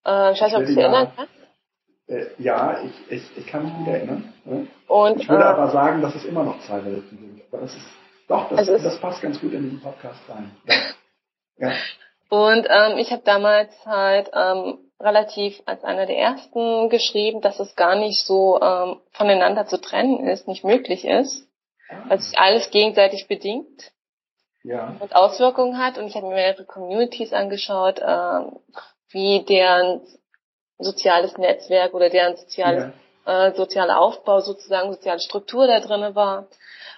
Äh, ich weiß nicht, ob du dich erinnern kannst. Äh, ja, ich, ich, ich kann mich nicht erinnern. Ne? Und, ich würde äh, aber sagen, dass es immer noch zwei Welten sind. Aber das ist, doch, das, Also das passt ganz gut in diesen Podcast rein. Ja. ja. Und ähm, ich habe damals halt ähm, relativ als einer der ersten geschrieben, dass es gar nicht so ähm, voneinander zu trennen ist, nicht möglich ist, weil sich alles gegenseitig bedingt ja. und Auswirkungen hat. Und ich habe mir mehrere Communities angeschaut, ähm, wie deren soziales Netzwerk oder deren soziales ja. äh, sozialer Aufbau sozusagen, soziale Struktur da drinne war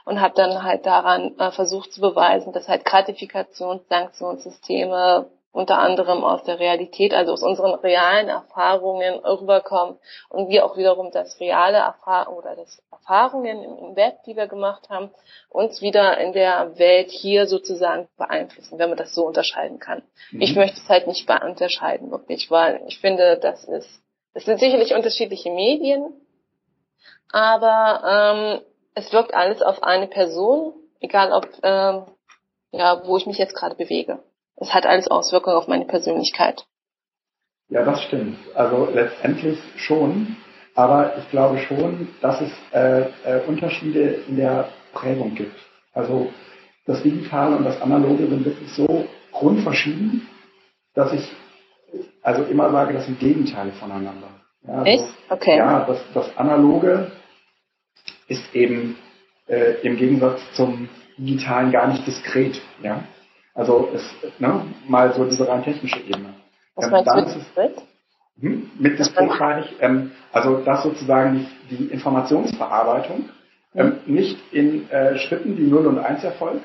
und habe dann halt daran äh, versucht zu beweisen, dass halt Gratifikations-, Sanktionssysteme unter anderem aus der Realität, also aus unseren realen Erfahrungen rüberkommen und wir auch wiederum das reale Erfahrung oder das Erfahrungen im, Web, die wir gemacht haben, uns wieder in der Welt hier sozusagen beeinflussen, wenn man das so unterscheiden kann. Mhm. Ich möchte es halt nicht unterscheiden, wirklich, weil ich finde, das ist, es sind sicherlich unterschiedliche Medien, aber ähm, es wirkt alles auf eine Person, egal ob, ähm, ja, wo ich mich jetzt gerade bewege. Es hat alles Auswirkungen auf meine Persönlichkeit. Ja, das stimmt. Also letztendlich schon. Aber ich glaube schon, dass es äh, äh, Unterschiede in der Prägung gibt. Also das Digitale und das Analoge sind wirklich so grundverschieden, dass ich also immer sage, das sind Gegenteile voneinander. Ja, also, Echt? Okay. Ja, das, das Analoge ist eben äh, im Gegensatz zum Digitalen gar nicht diskret. Ja? Also es, ne, mal so diese rein technische Ebene. Was Ähm, meinst du mit Split? hm, mit Diskret meine ich, ähm, also dass sozusagen die, die Informationsverarbeitung ähm, nicht in äh, Schritten, die 0 und 1 erfolgt,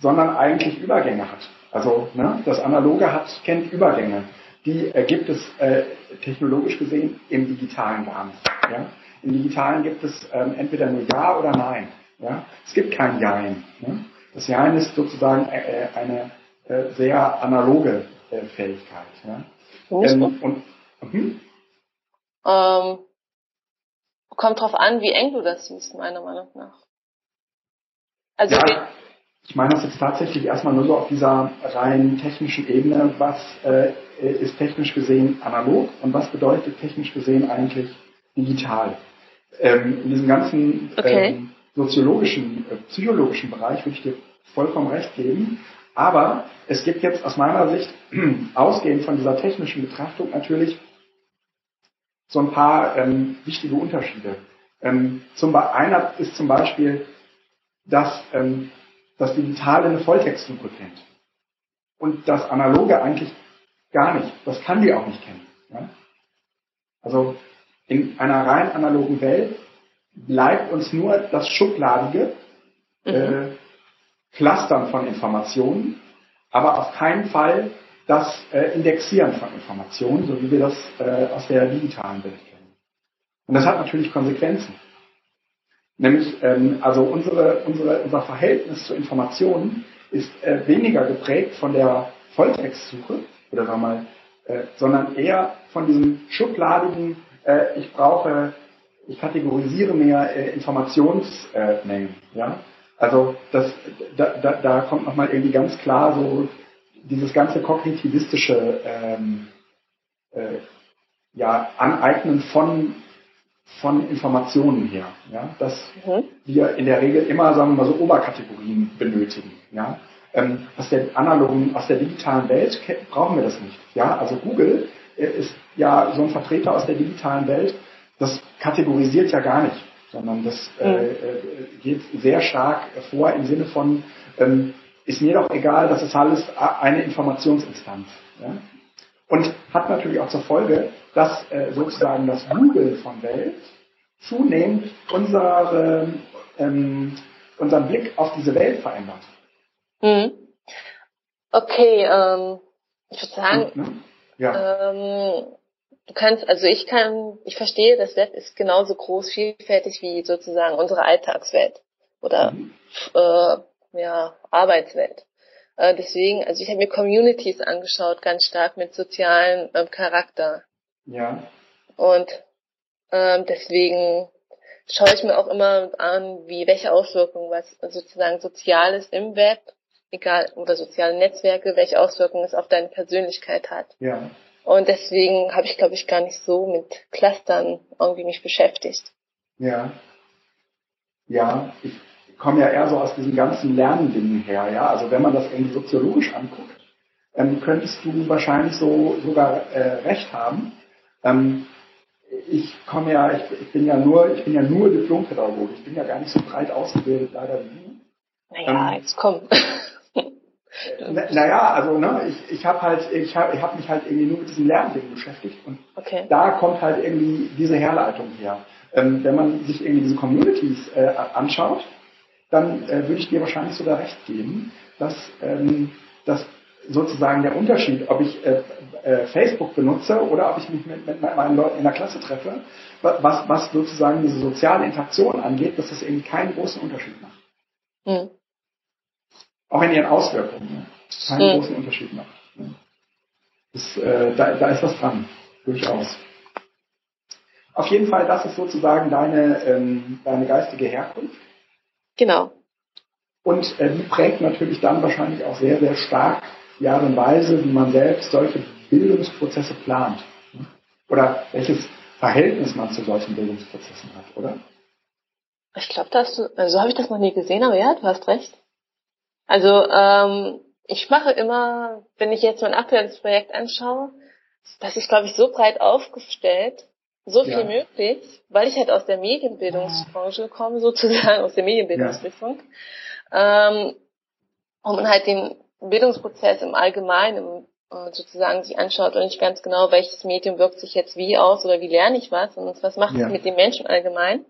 sondern eigentlich Übergänge hat. Also ne, das Analoge hat, kennt Übergänge. Die äh, gibt es äh, technologisch gesehen im Digitalen gar nicht. Ja? Im Digitalen gibt es ähm, entweder nur Ja oder Nein. Ja? Es gibt kein Jein. Ne? Das Jein ist sozusagen äh, äh, eine äh, sehr analoge äh, Fähigkeit. Ja? Ähm, und, mhm. Ähm, kommt drauf an, wie eng du das siehst, meiner Meinung nach. Also Ja, ich meine das jetzt tatsächlich erstmal nur so auf dieser rein technischen Ebene. Was äh, ist technisch gesehen analog und was bedeutet technisch gesehen eigentlich digital? Ähm, in diesem ganzen Okay. ähm, soziologischen, äh, psychologischen Bereich würde ich dir vollkommen recht geben. Aber es gibt jetzt aus meiner Sicht, [clears throat] ausgehend von dieser technischen Betrachtung natürlich, so ein paar ähm, wichtige Unterschiede. Ähm, zum, einer ist zum Beispiel, dass ähm, das Digitale eine Volltextsuche kennt. Und das Analoge eigentlich gar nicht. Das kann die auch nicht kennen. Ja? Also in einer rein analogen Welt bleibt uns nur das Schubladige, äh, Clustern von Informationen, aber auf keinen Fall das äh, Indexieren von Informationen, so wie wir das äh, aus der digitalen Welt kennen. Und das hat natürlich Konsequenzen. Nämlich, ähm, also unsere, unsere, unser Verhältnis zu Informationen ist äh, weniger geprägt von der Volltextsuche, oder sagen wir mal, äh, sondern eher von diesem schubladigen, äh, ich brauche, ich kategorisiere mehr äh, Informationsmengen. ja? Also das, da, da, da kommt nochmal irgendwie ganz klar so dieses ganze kognitivistische ähm, äh, ja, Aneignen von, von Informationen her. Ja? Dass Mhm. wir in der Regel immer, sagen wir mal so, Oberkategorien benötigen. Ja? Ähm, aus der analogen, aus der digitalen Welt brauchen wir das nicht. Ja? Also Google äh, ist ja so ein Vertreter aus der digitalen Welt, das kategorisiert ja gar nicht, sondern das äh, Mhm. äh, geht sehr stark vor im Sinne von, ähm, ist mir doch egal, das ist alles eine Informationsinstanz. Ja? Und hat natürlich auch zur Folge, dass äh, sozusagen das Google von Welt zunehmend unsere, ähm, unseren Blick auf diese Welt verändert. Mhm. Okay, ähm, ich würde sagen, Ne? Ja. ähm, du kannst, also ich kann, ich verstehe, das Web ist genauso groß, vielfältig wie sozusagen unsere Alltagswelt oder Mhm. äh, ja, Arbeitswelt. Äh, deswegen, also ich habe mir Communities angeschaut, ganz stark mit sozialem ähm, Charakter. ja. Und ähm, deswegen schaue ich mir auch immer an, wie welche Auswirkungen was sozusagen Soziales im Web, egal oder soziale Netzwerke, welche Auswirkungen es auf deine Persönlichkeit hat. Ja. Und deswegen habe ich, glaube ich, gar nicht so mit Clustern irgendwie mich beschäftigt. Ja. Ja, ich komme ja eher so aus diesen ganzen Lerndingen her, ja. Also wenn man das irgendwie soziologisch anguckt, ähm, könntest du wahrscheinlich so sogar äh, recht haben. Ähm, ich komme ja, ich, ich, bin ja nur, ich bin ja nur Diplompädagoge. Ich bin ja gar nicht so breit ausgebildet leider wie du. Naja, ähm, jetzt komm. [laughs] naja, also ne, ich, ich habe halt, ich habe ich hab mich halt irgendwie nur mit diesem Lernding beschäftigt und okay. da kommt halt irgendwie diese Herleitung her. Ähm, wenn man sich irgendwie diese Communities äh, anschaut, dann äh, würde ich dir wahrscheinlich sogar recht geben, dass, ähm, dass sozusagen der Unterschied, ob ich äh, äh, Facebook benutze oder ob ich mich mit, mit meinen Leuten in der Klasse treffe, was, was sozusagen diese soziale Interaktion angeht, dass das irgendwie keinen großen Unterschied macht. Mhm. Auch in ihren Auswirkungen ne? keinen mhm. großen Unterschied macht. Ne? Das, äh, da, da ist was dran, durchaus. Auf jeden Fall, das ist sozusagen deine, ähm, deine geistige Herkunft. Genau. Und äh, die prägt natürlich dann wahrscheinlich auch sehr, sehr stark die Art und Weise, wie man selbst solche Bildungsprozesse plant. Oder welches Verhältnis man zu solchen Bildungsprozessen hat, oder? Ich glaube, also so habe ich das noch nie gesehen, aber ja, du hast recht. Also ähm, ich mache immer, wenn ich jetzt mein aktuelles Projekt anschaue, das ist, glaube ich, so breit aufgestellt, so viel ja. möglich, weil ich halt aus der Medienbildungsbranche komme, [laughs] sozusagen aus der Medienbildungsrichtung, ja. ähm, und man halt den Bildungsprozess im Allgemeinen äh, sozusagen sich anschaut und nicht ganz genau, welches Medium wirkt sich jetzt wie aus oder wie lerne ich was und was macht ja. es mit den Menschen allgemein.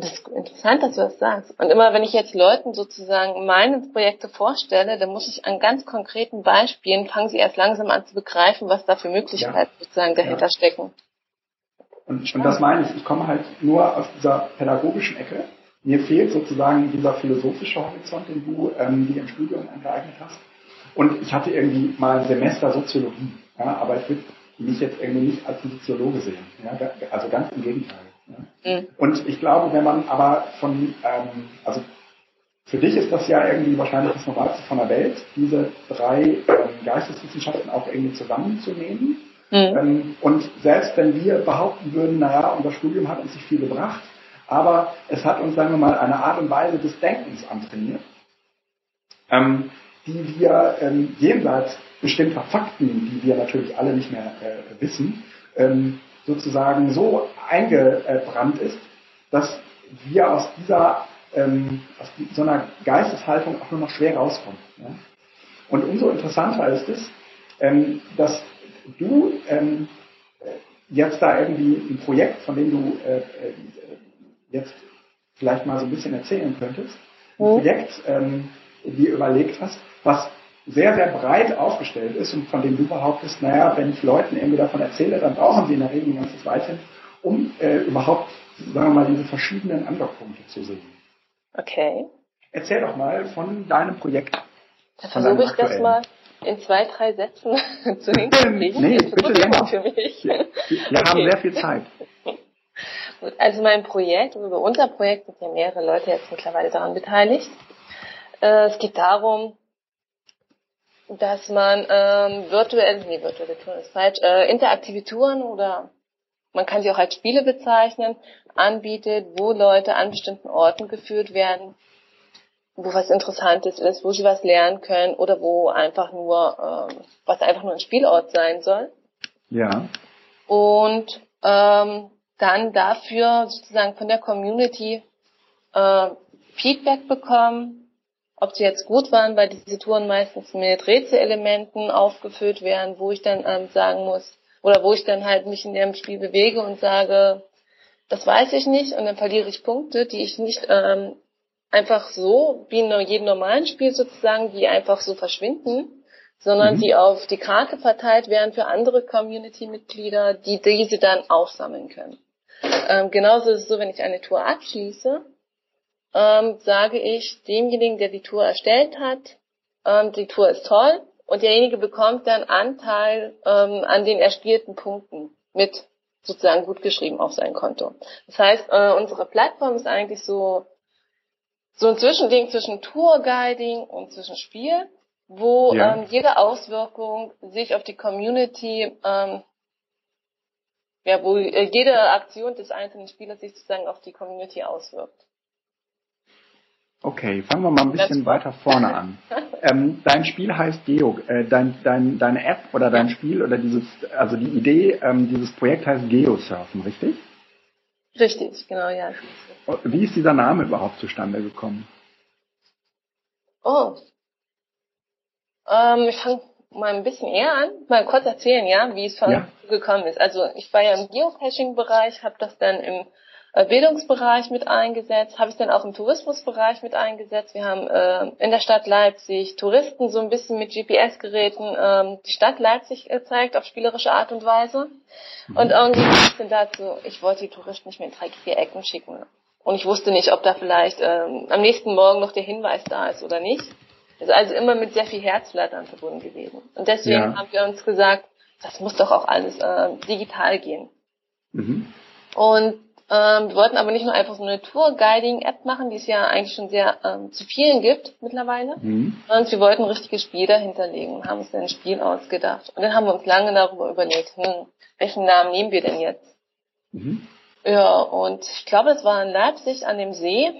Das ist interessant, dass du das sagst. Und immer wenn ich jetzt Leuten sozusagen meine Projekte vorstelle, dann muss ich an ganz konkreten Beispielen, fangen sie erst langsam an zu begreifen, was da für Möglichkeiten ja. sozusagen dahinter ja. stecken. Und, und das meine ich, ich komme halt nur aus dieser pädagogischen Ecke. Mir fehlt sozusagen dieser philosophische Horizont, den du ähm, dir im Studium angeeignet hast. Und ich hatte irgendwie mal ein Semester Soziologie, ja, aber ich würde mich jetzt irgendwie nicht als Soziologe sehen. Ja, also ganz im Gegenteil. Mhm. Und ich glaube, wenn man aber von, ähm, also für dich ist das ja irgendwie wahrscheinlich das Normalste von der Welt, diese drei ähm, Geisteswissenschaften auch irgendwie zusammenzunehmen Mhm. Ähm, und selbst wenn wir behaupten würden, naja, unser Studium hat uns nicht viel gebracht, aber es hat uns, sagen wir mal, eine Art und Weise des Denkens antrainiert, ähm, die wir ähm, jenseits bestimmter Fakten, die wir natürlich alle nicht mehr äh, wissen, ähm, sozusagen so eingebrannt ist, dass wir aus dieser ähm, aus so einer Geisteshaltung auch nur noch schwer rauskommen. Ja? Und umso interessanter ist es, ähm, dass du ähm, jetzt da irgendwie ein Projekt, von dem du äh, äh, jetzt vielleicht mal so ein bisschen erzählen könntest, ein. Projekt ähm, dir überlegt hast, was sehr, sehr breit aufgestellt ist und von dem du behauptest, naja, wenn ich Leuten irgendwie davon erzähle, dann brauchen sie in der Regel ein ganzes Weilchen, um äh, überhaupt, sagen wir mal, diese verschiedenen Andockpunkte zu sehen. Okay. Erzähl doch mal von deinem Projekt. Da versuche ich das mal in zwei, drei Sätzen [laughs] zu hinkriegen. Nee, bitte länger. Für mich. Wir, wir okay. haben sehr viel Zeit. [laughs] Gut, also mein Projekt, also unser Projekt sind ja mehrere Leute jetzt mittlerweile daran beteiligt. Äh, es geht darum, dass man ähm, virtuelle, nee, virtuelle Touren ist falsch, äh, interaktive Touren oder man kann sie auch als Spiele bezeichnen, anbietet, wo Leute an bestimmten Orten geführt werden, wo was Interessantes ist, wo sie was lernen können oder wo einfach nur, ähm, was einfach nur ein Spielort sein soll. Ja. Und ähm, dann dafür sozusagen von der Community äh, Feedback bekommen, ob sie jetzt gut waren, weil diese Touren meistens mit Rätselelementen aufgefüllt werden, wo ich dann ähm, sagen muss, oder wo ich dann halt mich in dem Spiel bewege und sage, das weiß ich nicht und dann verliere ich Punkte, die ich nicht ähm, einfach so, wie in jedem normalen Spiel sozusagen, die einfach so verschwinden, sondern mhm. die auf die Karte verteilt werden für andere Community-Mitglieder, die diese dann aufsammeln können. Ähm, genauso ist es so, wenn ich eine Tour abschließe, ähm, sage ich demjenigen, der die Tour erstellt hat, ähm, die Tour ist toll und derjenige bekommt dann Anteil ähm, an den erspielten Punkten mit sozusagen gut geschrieben auf sein Konto. Das heißt, äh, unsere Plattform ist eigentlich so so ein Zwischending zwischen Tourguiding und zwischen Spiel, wo ja. ähm, jede Auswirkung sich auf die Community, ähm, ja, wo äh, jede Aktion des einzelnen Spielers sich sozusagen auf die Community auswirkt. Okay, fangen wir mal ein bisschen weiter vorne an. [laughs] ähm, dein Spiel heißt Geo, äh, dein, dein, deine App oder dein Spiel oder dieses, also die Idee, ähm, dieses Projekt heißt Geosurfen, richtig? Richtig, genau, ja. Wie ist dieser Name überhaupt zustande gekommen? Oh. Ähm, ich fange mal ein bisschen eher an, mal kurz erzählen, ja, wie es von ja. gekommen ist. Also ich war ja im Geocaching-Bereich, habe das dann im Bildungsbereich mit eingesetzt, habe ich dann auch im Tourismusbereich mit eingesetzt. Wir haben äh, in der Stadt Leipzig Touristen so ein bisschen mit GPS-Geräten ähm, die Stadt Leipzig gezeigt auf spielerische Art und Weise. Mhm. Und irgendwie es dann dazu, ich wollte die Touristen nicht mehr in drei, vier Ecken schicken. Und ich wusste nicht, ob da vielleicht ähm, am nächsten Morgen noch der Hinweis da ist oder nicht. Das ist also immer mit sehr viel Herzflattern verbunden gewesen. Und deswegen ja. haben wir uns gesagt, das muss doch auch alles äh, digital gehen. Mhm. Und ähm, wir wollten aber nicht nur einfach so eine Tour-Guiding-App machen, die es ja eigentlich schon sehr ähm, zu vielen gibt mittlerweile, mhm. sondern wir wollten ein richtiges Spiel dahinterlegen und haben uns dann ein Spiel ausgedacht. Und dann haben wir uns lange darüber überlegt, hm, welchen Namen nehmen wir denn jetzt? Mhm. Ja, und ich glaube, es war in Leipzig an dem See.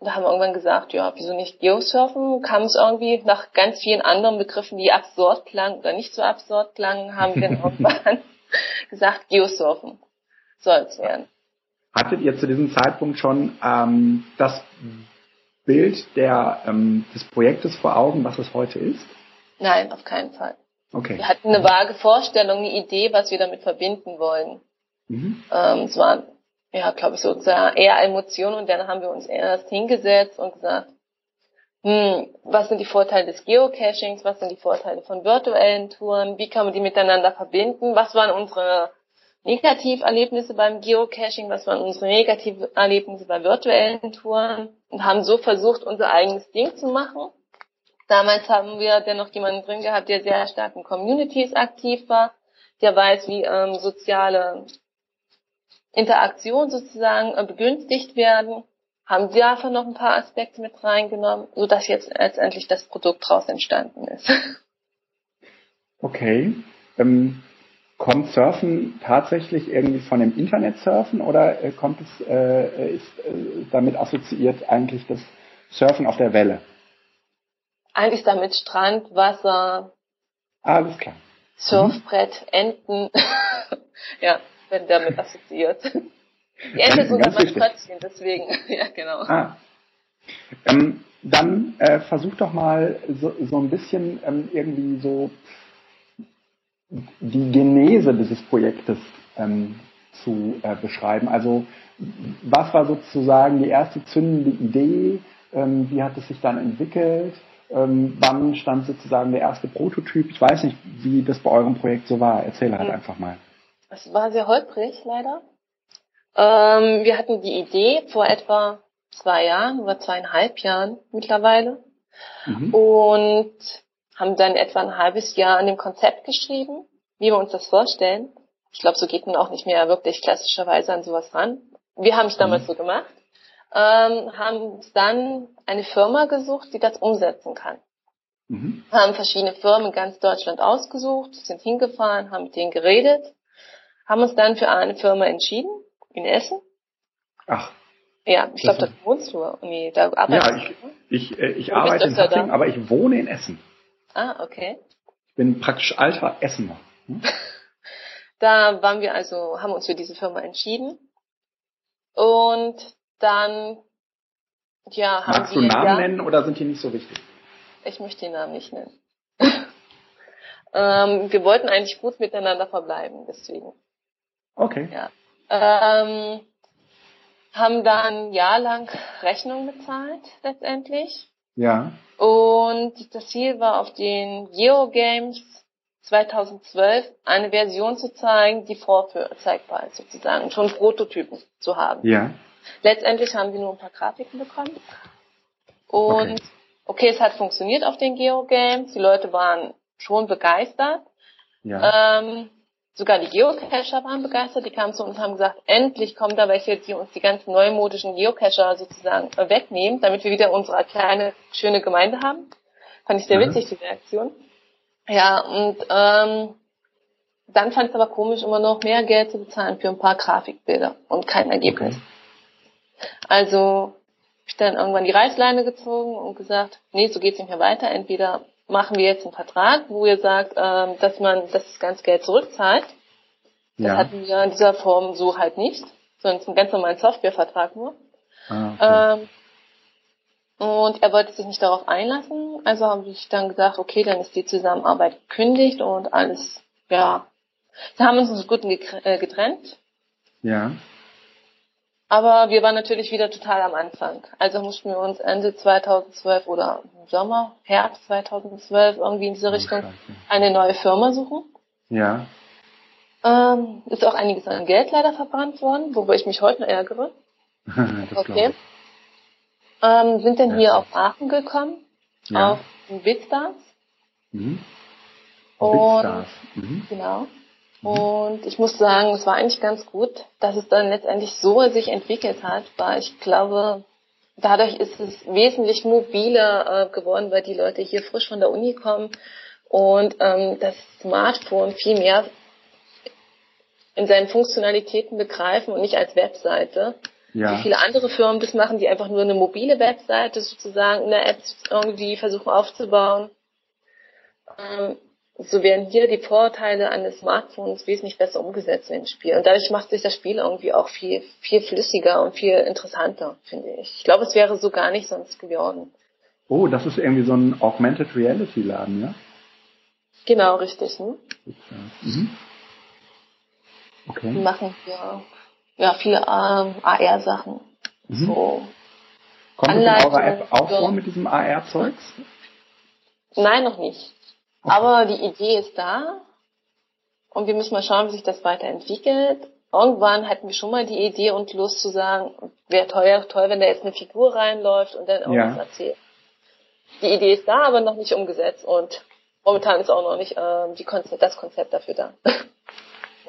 Da haben wir irgendwann gesagt, ja, wieso nicht Geosurfen? Kam es irgendwie nach ganz vielen anderen Begriffen, die absurd klangen oder nicht so absurd klangen, haben wir dann [laughs] irgendwann [laughs] gesagt, Geosurfen soll es werden. Hattet ihr zu diesem Zeitpunkt schon ähm, das Bild der, ähm, des Projektes vor Augen, was es heute ist? Nein, auf keinen Fall. Okay. Wir hatten eine vage Vorstellung, eine Idee, was wir damit verbinden wollen. Mhm. Ähm, es waren, ja, glaube ich, sozusagen eher Emotionen und dann haben wir uns erst hingesetzt und gesagt, hm, was sind die Vorteile des Geocachings, was sind die Vorteile von virtuellen Touren, wie kann man die miteinander verbinden, was waren unsere Negativerlebnisse beim Geocaching, was waren unsere Negativerlebnisse bei virtuellen Touren und haben so versucht, unser eigenes Ding zu machen. Damals haben wir dennoch jemanden drin gehabt, der sehr stark in Communities aktiv war, der weiß, wie ähm, soziale Interaktion sozusagen äh, begünstigt werden, haben einfach noch ein paar Aspekte mit reingenommen, so dass jetzt letztendlich das Produkt daraus entstanden ist. Okay. Ähm, kommt Surfen tatsächlich irgendwie von dem Internet Surfen oder äh, kommt es äh, ist äh, damit assoziiert eigentlich das Surfen auf der Welle? Eigentlich damit Strand, Wasser. Alles klar. Surfbrett, mhm. Enten. [laughs] ja werden damit assoziiert. Die Ente unser Maskottchen, deswegen, [laughs] ja genau. Ah. Ähm, dann äh, versuch doch mal so, so ein bisschen ähm, irgendwie so die Genese dieses Projektes ähm, zu äh, beschreiben. Also was war sozusagen die erste zündende Idee? Ähm, wie hat es sich dann entwickelt? Ähm, wann stand sozusagen der erste Prototyp? Ich weiß nicht, wie das bei eurem Projekt so war. Erzähl halt mhm. einfach mal. Es war sehr holprig, leider. Ähm, wir hatten die Idee vor etwa zwei Jahren oder zweieinhalb Jahren mittlerweile mhm. und haben dann etwa ein halbes Jahr an dem Konzept geschrieben, wie wir uns das vorstellen. Ich glaube, so geht man auch nicht mehr wirklich klassischerweise an sowas ran. Wir haben es damals mhm. so gemacht, ähm, haben dann eine Firma gesucht, die das umsetzen kann. Mhm. Haben verschiedene Firmen in ganz Deutschland ausgesucht, sind hingefahren, haben mit denen geredet haben uns dann für eine Firma entschieden, in Essen. Ach. Ja, ich glaube, da wohnst du. Nee, da arbeitest ja, ich, ich, äh, ich arbeite in Hattingen, aber ich wohne in Essen. Ah, okay. Ich bin praktisch alter Essener. Hm? [laughs] da waren wir also, haben uns für diese Firma entschieden. Und dann, ja, haben Magst du Namen ja, nennen oder sind die nicht so wichtig? Ich möchte den Namen nicht nennen. [laughs] ähm, wir wollten eigentlich gut miteinander verbleiben, deswegen. Okay. Ja. Ähm, haben da ein Jahr lang Rechnung bezahlt, letztendlich. Ja. Und das Ziel war auf den Geogames 2012 eine Version zu zeigen, die vorzeigbar ist sozusagen, schon Prototypen zu haben. Ja. Letztendlich haben wir nur ein paar Grafiken bekommen. Und okay, okay es hat funktioniert auf den Geogames. Die Leute waren schon begeistert. Ja. Ähm, Sogar die Geocacher waren begeistert, die kamen zu uns und haben gesagt, endlich kommen da welche, die uns die ganzen neumodischen Geocacher sozusagen wegnehmen, damit wir wieder unsere kleine, schöne Gemeinde haben. Fand ich sehr mhm. witzig, die Reaktion. Ja, und ähm, dann fand ich es aber komisch, immer noch mehr Geld zu bezahlen für ein paar Grafikbilder und kein Ergebnis. Okay. Also habe ich dann irgendwann die Reißleine gezogen und gesagt, nee, so geht's nicht mehr weiter. Entweder machen wir jetzt einen Vertrag, wo ihr sagt, ähm, dass man das ganze Geld zurückzahlt. Das ja. hatten wir in dieser Form so halt nicht, sondern es ist ein ganz normaler Softwarevertrag nur. Ah, okay. ähm, und er wollte sich nicht darauf einlassen, also habe ich dann gesagt, okay, dann ist die Zusammenarbeit gekündigt und alles, ja. Wir haben uns uns gut äh, getrennt. Ja. Aber wir waren natürlich wieder total am Anfang. Also mussten wir uns Ende 2012 oder Sommer, Herbst 2012 irgendwie in diese Richtung eine neue Firma suchen. Ja. Ähm, ist auch einiges an Geld leider verbrannt worden, worüber ich mich heute noch ärgere. [laughs] okay. Ähm, sind dann ja. hier auf Aachen gekommen, ja. auf Bitstars. Mhm. Und, Bitstars. Mhm. Genau. Mhm. Und ich muss sagen, es war eigentlich ganz gut, dass es dann letztendlich so sich entwickelt hat, weil ich glaube, dadurch ist es wesentlich mobiler äh, geworden, weil die Leute hier frisch von der Uni kommen und ähm, das Smartphone viel mehr in seinen Funktionalitäten begreifen und nicht als Webseite. Ja. Wie viele andere Firmen das machen, die einfach nur eine mobile Webseite sozusagen in der App irgendwie versuchen aufzubauen. Ähm, so werden hier die Vorteile eines Smartphones wesentlich besser umgesetzt im Spiel. Und dadurch macht sich das Spiel irgendwie auch viel, viel flüssiger und viel interessanter, finde ich. Ich glaube, es wäre so gar nicht sonst geworden. Oh, das ist irgendwie so ein Augmented Reality Laden, ja? Genau, richtig. Ne? Mhm. Okay. Die machen ja, ja viele ähm, AR-Sachen. Mhm. So Kommt das in eurer App auch vor mit diesem AR-Zeugs? Nein, noch nicht. Aber die Idee ist da und wir müssen mal schauen, wie sich das weiterentwickelt. Irgendwann hatten wir schon mal die Idee und Lust zu sagen, wäre teuer, toll, wenn da jetzt eine Figur reinläuft und dann irgendwas ja. erzählt. Die Idee ist da, aber noch nicht umgesetzt und momentan ist auch noch nicht ähm, die Konzept, das Konzept dafür da. [laughs]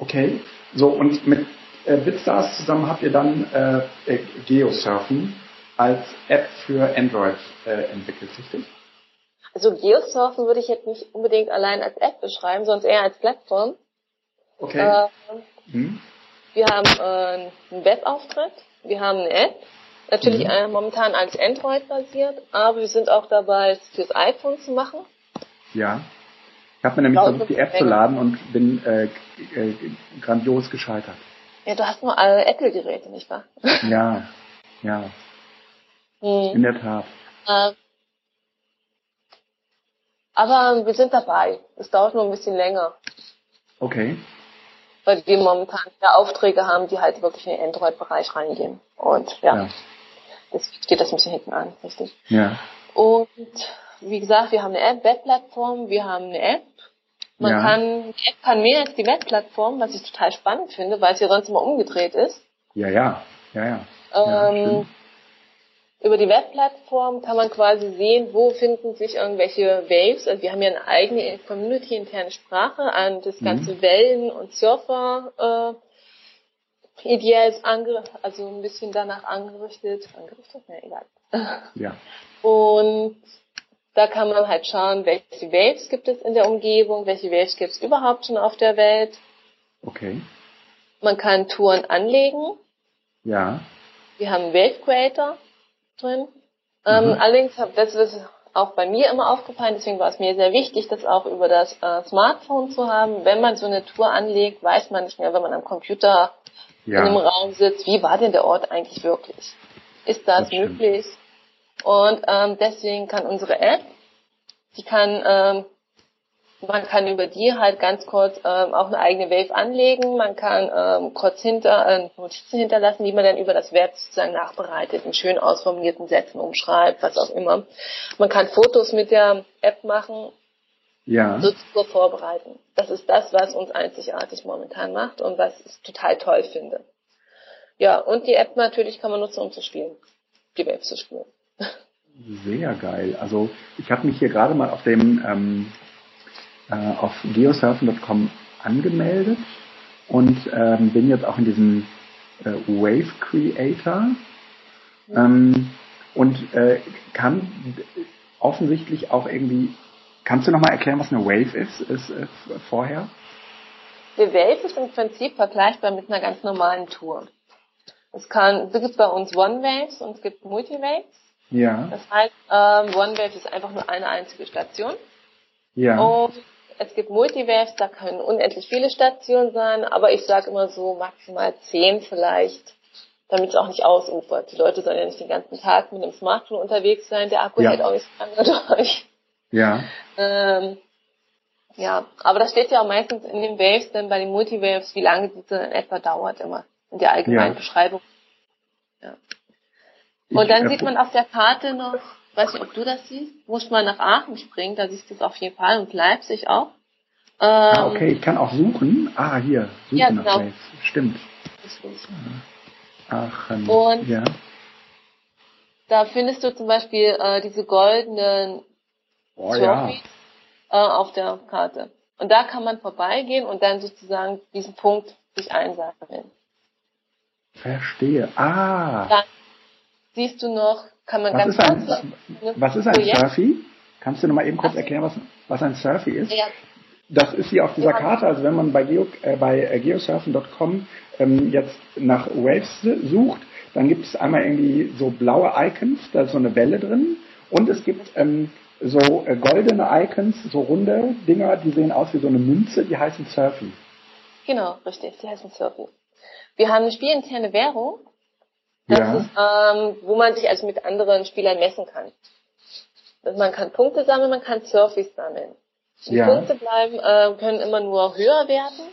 Okay, so und mit äh, Bitstars zusammen habt ihr dann äh, äh Geosurfen als App für Android äh, entwickelt, richtig? Also Geosurfen würde ich jetzt nicht unbedingt allein als App beschreiben, sondern eher als Plattform. Okay. Äh, hm. Wir haben äh, einen Webauftritt, wir haben eine App, natürlich mhm. äh, momentan als Android basiert, aber wir sind auch dabei, es fürs iPhone zu machen. Ja. Ich habe mir nämlich versucht, die App zu laden und bin äh, äh, grandios gescheitert. Ja, du hast nur alle Apple-Geräte, nicht wahr? Ja, [laughs] ja. Hm. In der Tat. Aber wir sind dabei. Es dauert nur ein bisschen länger. Okay. Weil wir momentan ja Aufträge haben, die halt wirklich in den Android-Bereich reingehen. Und ja, ja. das steht das ein bisschen hinten an, richtig? Ja. Und wie gesagt, wir haben eine App, Webplattform, wir haben eine App. Man ja. kann, die App kann mehr als die Webplattform, was ich total spannend finde, weil es ja sonst immer umgedreht ist. Ja, ja, ja, ja. Ähm, ja über die Webplattform kann man quasi sehen, wo finden sich irgendwelche Waves. Also wir haben ja eine eigene Community-interne Sprache an das mhm. ganze mhm. Wellen- und Surfer äh, ideell ist also ein bisschen danach angerichtet. Angerichtet? Ja, egal. [laughs] Ja. Und da kann man halt schauen, welche Waves gibt es in der Umgebung, welche Waves gibt es überhaupt schon auf der Welt. Okay. Man kann Touren anlegen. Ja. Wir haben Wave Creator drin. Ähm, mhm. Allerdings, das ist auch bei mir immer aufgefallen, deswegen war es mir sehr wichtig, das auch über das äh, Smartphone zu haben. Wenn man so eine Tour anlegt, weiß man nicht mehr, wenn man am Computer ja. in einem Raum sitzt, wie war denn der Ort eigentlich wirklich? Ist das, das möglich? Und ähm, deswegen kann unsere App, die kann ähm, man kann über die halt ganz kurz ähm, auch eine eigene Wave anlegen. Man kann ähm, kurz hinter, äh, Notizen hinterlassen, die man dann über das Web sozusagen nachbereitet, in schön ausformulierten Sätzen umschreibt, was auch immer. Man kann Fotos mit der App machen, ja. so vorbereiten. Das ist das, was uns einzigartig momentan macht und was ich total toll finde. Ja, und die App natürlich kann man nutzen, um zu spielen, die Wave zu spielen. Sehr geil. Also ich habe mich hier gerade mal auf dem ähm, äh, auf geosurfen.com angemeldet und ähm, bin jetzt auch in diesem äh, Wave Creator ähm, und äh, kann offensichtlich auch irgendwie. Kannst du nochmal erklären, was eine Wave ist, ist äh, vorher? Die Wave ist im Prinzip vergleichbar mit einer ganz normalen Tour. Es kann, es gibt bei uns One Waves und es gibt Multi Waves. Ja. Das heißt, ähm, One Wave ist einfach nur eine einzige Station. Ja. Und es gibt Multiwaves, da können unendlich viele Stationen sein, aber ich sage immer so maximal zehn vielleicht, damit es auch nicht ausufert. Die Leute sollen ja nicht den ganzen Tag mit dem Smartphone unterwegs sein, der Akku Ja. hält auch nicht lange durch. Ja. Ähm, ja, aber das steht ja auch meistens in den Waves, dann bei den Multiwaves, wie lange diese in etwa dauert immer in der allgemeinen Ja. Beschreibung. Ja. Und Ich, dann sieht man auf der Karte noch, weiß nicht, ob du das siehst, muss man nach Aachen springen, da siehst du es auf jeden Fall und Leipzig auch. Ähm, Ah, okay, ich kann auch suchen. Ah, hier, suchen Ja, nach genau. Waves. Stimmt. Aachen. Und- ja. Da findest du zum Beispiel äh, diese goldenen Oh ja. Äh, auf der Karte. Und da kann man vorbeigehen und dann sozusagen diesen Punkt sich einsammeln. Verstehe. Ah. Dann siehst du noch, kann man Was ganz ist ein, kurz was ist ein Projekt- Surfy? Kannst du noch mal eben kurz erklären, was, was ein Surfy ist? Ja, Das ist hier auf dieser Ja. Karte, also wenn man bei, Geo, äh, bei äh, geosurfen.com ähm, jetzt nach Waves sucht, dann gibt es einmal irgendwie so blaue Icons, da ist so eine Welle drin und es gibt ähm, so äh, goldene Icons, so runde Dinger, die sehen aus wie so eine Münze, die heißen Surfy. genau, richtig. Die heißen Surfing. Wir haben eine spielinterne Währung, das Ja. ist, ähm, wo man sich also mit anderen Spielern messen kann. Also man kann Punkte sammeln, man kann Surfies sammeln. Die Ja. Punkte bleiben, äh, können immer nur höher werden.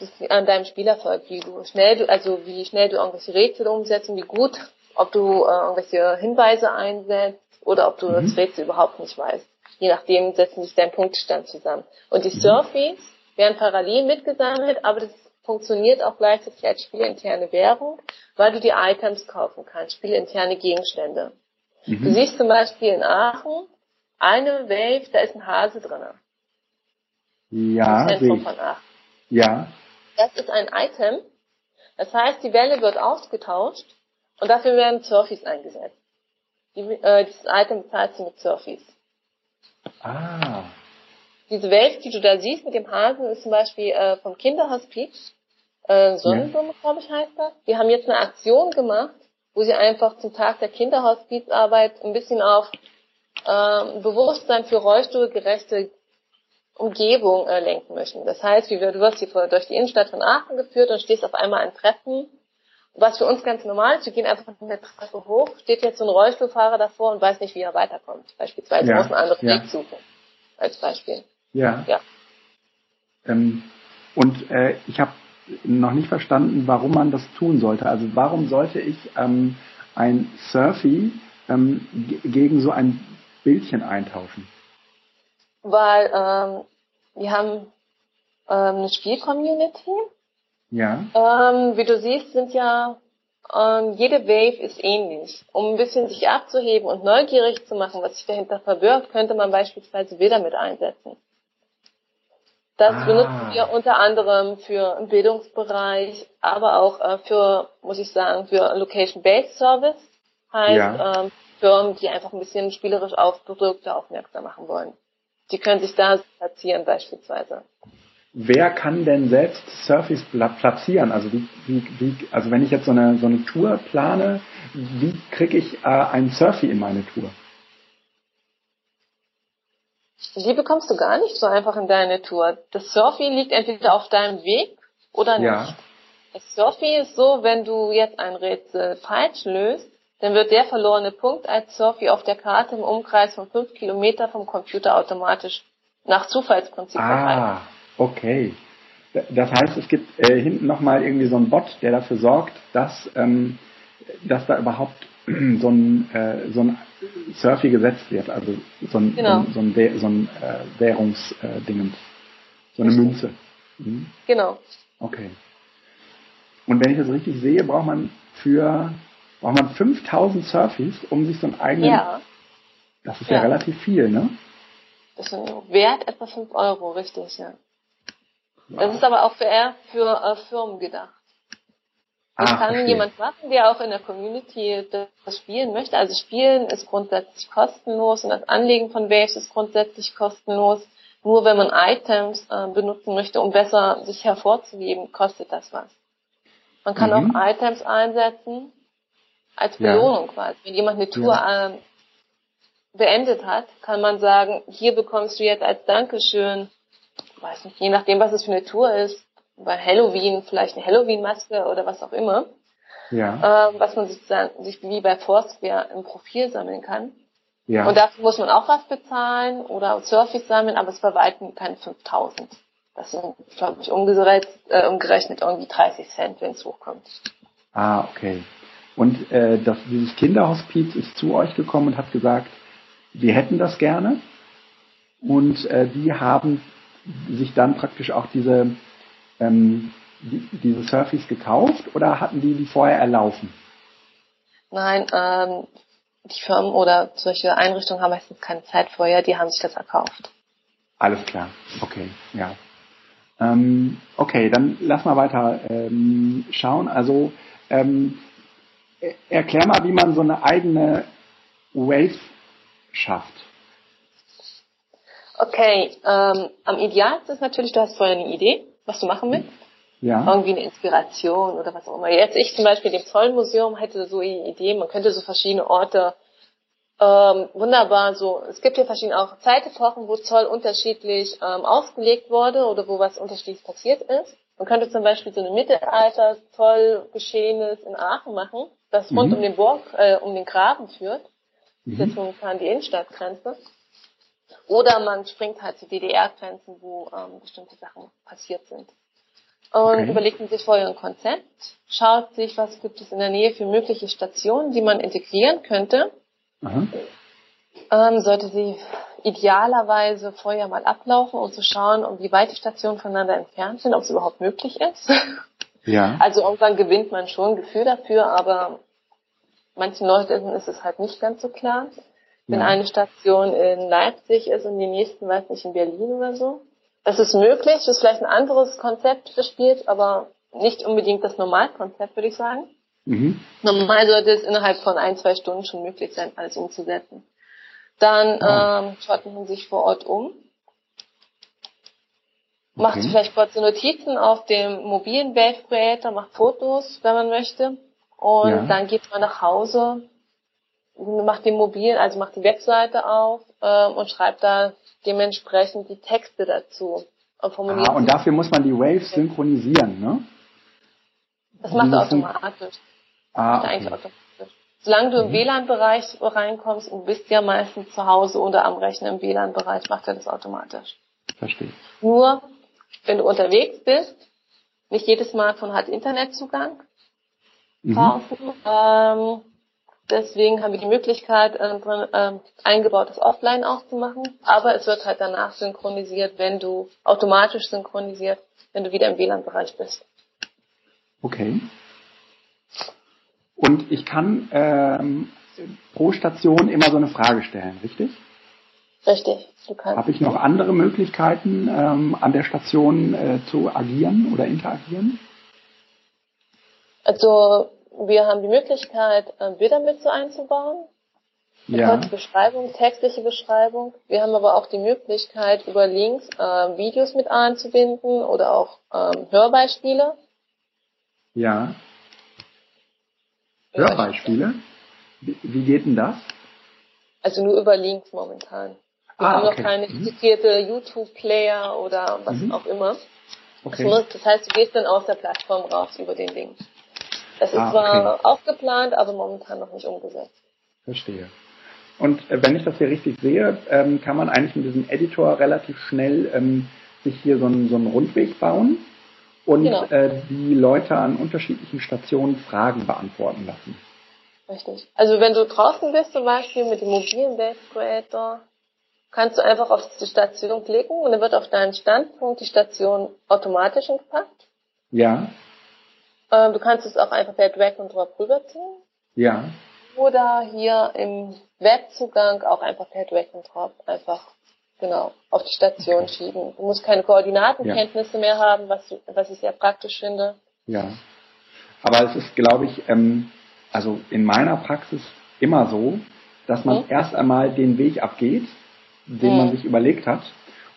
Das ist an deinem Spielerfolg, wie du schnell du, also wie schnell du irgendwelche Rätsel umsetzt und wie gut, ob du äh, irgendwelche Hinweise einsetzt oder ob du Mhm. das Rätsel überhaupt nicht weißt. Je nachdem setzen sich dein Punktestand zusammen. Und die Mhm. Werden parallel mitgesammelt, aber das funktioniert auch gleichzeitig als spielinterne Währung, weil du die Items kaufen kannst, spielinterne Gegenstände. Du Mhm. siehst zum Beispiel in Aachen eine Wave, da ist ein Hase drin. Ja, Im Zentrum ich. von Aachen. Ja, Das ist ein Item. Das heißt, die Welle wird ausgetauscht und dafür werden Surfies eingesetzt. Die, äh, dieses Item bezahlst du mit Surfies. ah, Diese Wave, die du da siehst mit dem Hasen, ist zum Beispiel äh, vom Kinderhospiz. Äh, Sonnenblume, glaube ich, heißt das. Die haben jetzt eine Aktion gemacht, wo sie einfach zum Tag der Kinderhospizarbeit ein bisschen auf ähm, Bewusstsein für rollstuhlgerechte Umgebung äh, lenken möchten. Das heißt, wie wir, du wirst hier durch die Innenstadt von Aachen geführt und stehst auf einmal an Treppen. Was für uns ganz normal ist, wir gehen einfach eine Treppe hoch, steht jetzt so ein Rollstuhlfahrer davor und weiß nicht, wie er weiterkommt. Beispielsweise Ja, muss einen anderen ja. Weg suchen. Als Beispiel. Ja. Ja. Ähm, und äh, ich habe noch nicht verstanden, warum man das tun sollte. Also warum sollte ich ähm, ein Surfy ähm, ge- gegen so ein Bildchen eintauschen? weil ähm, wir haben ähm, eine Spielcommunity. Ja, Ähm, wie du siehst, sind ja ähm, jede Wave ist ähnlich. Um ein bisschen sich abzuheben und neugierig zu machen, was sich dahinter verbirgt, könnte man beispielsweise Bilder mit einsetzen. Das Ah. benutzen wir unter anderem für den Bildungsbereich, aber auch äh, für, muss ich sagen, für Location-Based Service. Heißt, Ja. ähm, Firmen, die einfach ein bisschen spielerisch auf Produkte aufmerksam machen wollen. Die können sich da platzieren beispielsweise. wer kann denn selbst Surfys pla platzieren? Also wie, wie, wie, also wenn ich jetzt so eine so eine Tour plane, wie kriege ich äh, ein Surfy in meine Tour? Die bekommst du gar nicht so einfach in deine Tour. Das Surfy liegt entweder auf deinem Weg oder nicht. Ja. Das Surfy ist so, wenn du jetzt ein Rätsel falsch löst, dann wird der verlorene Punkt als Surfy auf der Karte im Umkreis von fünf Kilometer vom Computer automatisch nach Zufallsprinzip verteilt. Ah, okay. Das heißt, es gibt äh, hinten nochmal irgendwie so einen Bot, der dafür sorgt, dass, ähm, dass da überhaupt [clears throat] so ein, äh, so ein Surfy gesetzt wird, also so ein, Genau. so ein, so ein, Wäh- so ein äh, so eine. Münze. Mhm. Genau. Okay. Und wenn ich das richtig sehe, braucht man für braucht man 5000 Surfys, um sich so einen eigenen. Ja, Das ist ja, Ja. relativ viel, ne? das ist Wert etwa fünf Euro, richtig, ja. Das ist aber auch für eher für äh, Firmen gedacht. Das Ah, kann verstehe. jemand machen, der auch in der Community das spielen möchte. Also Spielen ist grundsätzlich kostenlos und das Anlegen von Waves ist grundsätzlich kostenlos. Nur wenn man Items äh, benutzen möchte, um besser sich hervorzuheben, kostet das was. Man kann Mhm. auch Items einsetzen als Ja. Belohnung quasi. Wenn jemand eine Tour ähm, beendet hat, kann man sagen, hier bekommst du jetzt als Dankeschön, weiß nicht, je nachdem, was es für eine Tour ist, bei Halloween vielleicht eine Halloween-Maske oder was auch immer, Ja, ähm, was man sozusagen sich wie bei Foursquare im Profil sammeln kann. ja. Und dafür muss man auch was bezahlen oder Surfies sammeln, aber es verwalten keine 5000. Das sind, glaube ich, umgerechnet, äh, umgerechnet irgendwie 30 Cent, wenn es hochkommt. Ah, okay. Und äh, das, dieses Kinderhospiz ist zu euch gekommen und hat gesagt, wir hätten das gerne. Und äh, die haben sich dann praktisch auch diese, ähm, die, diese Surfies gekauft oder hatten die die vorher erlaufen? Nein, ähm, die Firmen oder solche Einrichtungen haben meistens keine Zeit vorher, die haben sich das erkauft. Alles klar. Okay, ja. Ähm, okay, dann lass mal weiter ähm, schauen. Also ähm, er- erklär mal, wie man so eine eigene Wave schafft. Okay, ähm, am idealsten ist natürlich, du hast vorher eine Idee, was du machen willst. Ja. Irgendwie eine Inspiration oder was auch immer. Jetzt ich zum Beispiel dem Zollmuseum hätte so eine Idee, man könnte so verschiedene Orte ähm, wunderbar so, es gibt ja verschiedene auch Zeitepochen, wo Zoll unterschiedlich ähm, ausgelegt wurde oder wo was unterschiedlich passiert ist. Man könnte zum Beispiel so eine Mittelalter-Zollgeschehenes in Aachen machen, das rund Mhm. um den Burg, äh, um den Graben führt. Das ist jetzt Mhm. momentan die Innenstadtgrenze. Oder man springt halt zu DDR-Grenzen, wo ähm, bestimmte Sachen passiert sind. Und Okay. überlegt man sich vorher ein Konzept, schaut sich, was gibt es in der Nähe für mögliche Stationen, die man integrieren könnte. Ähm, sollte sie idealerweise vorher mal ablaufen, um zu schauen, um wie weit die Stationen voneinander entfernt sind, ob es überhaupt möglich ist. Ja. [laughs] Also irgendwann gewinnt man schon ein Gefühl dafür, aber manchen Leuten ist es halt nicht ganz so klar. Wenn Ja. eine Station in Leipzig ist und die nächsten, weiß nicht, in Berlin oder so. Das ist möglich, das ist vielleicht ein anderes Konzept für Spiels, aber nicht unbedingt das Normalkonzept, würde ich sagen. Mhm. Normal sollte es innerhalb von ein, zwei Stunden schon möglich sein, alles umzusetzen. Dann Ah. ähm, schaut man sich vor Ort um, macht Okay. vielleicht kurze Notizen auf dem mobilen Wave Creator, macht Fotos, wenn man möchte, und Ja. dann geht man nach Hause, macht den mobilen, also macht die Webseite auf ähm, und schreibt da dementsprechend die Texte dazu. Und formuliert Ah, und dafür muss man die Waves synchronisieren, ne? das macht er automatisch. Ah, er eigentlich okay. automatisch. Solange du im Mhm. WLAN-Bereich reinkommst und bist ja meistens zu Hause oder am Rechner im WLAN-Bereich, macht er das automatisch. Verstehe. Nur, wenn du unterwegs bist, nicht jedes Smartphone hat Internetzugang Mhm. draußen. Ähm, deswegen haben wir die Möglichkeit, äh, drin, ähm, eingebautes Offline auch zu machen. Aber es wird halt danach synchronisiert, wenn du automatisch synchronisiert, wenn du wieder im WLAN-Bereich bist. Okay. Und ich kann ähm, pro Station immer so eine Frage stellen, richtig? Richtig. Du kannst. Habe ich noch andere Möglichkeiten, ähm, an der Station äh, zu agieren oder interagieren? Also wir haben die Möglichkeit, äh, Bilder mit so einzubauen. Ja. Beschreibung, textliche Beschreibung. Wir haben aber auch die Möglichkeit, über Links äh, Videos mit einzubinden oder auch ähm, Hörbeispiele. Ja. Hörbeispiele? Wie, wie geht denn das? Also nur über Links momentan. Wir Ah, haben noch okay. keine Mhm. integrierte YouTube-Player oder was Mhm. auch immer. Okay. das heißt, du gehst dann aus der Plattform raus über den Link. Das ist Ah, zwar okay. auch geplant, aber momentan noch nicht umgesetzt. Verstehe. Und äh, wenn ich das hier richtig sehe, ähm, kann man eigentlich mit diesem Editor relativ schnell ähm, sich hier so einen, so einen Rundweg bauen und Genau. äh, die Leute an unterschiedlichen Stationen Fragen beantworten lassen. Richtig. Also wenn du draußen bist zum Beispiel mit dem mobilen Wave Creator, kannst du einfach auf die Station klicken und dann wird auf deinen Standpunkt die Station automatisch gepackt. Ja, Ähm, du kannst es auch einfach per Drag und Drop rüberziehen. ja, Oder hier im Webzugang auch einfach per Drag und Drop einfach genau, auf die Station okay. schieben. Du musst keine Koordinatenkenntnisse ja. mehr haben, was, was ich sehr praktisch finde. Ja. Aber es ist, glaube ich, ähm, also in meiner Praxis immer so, dass man mhm. erst einmal den Weg abgeht, den mhm. man sich überlegt hat,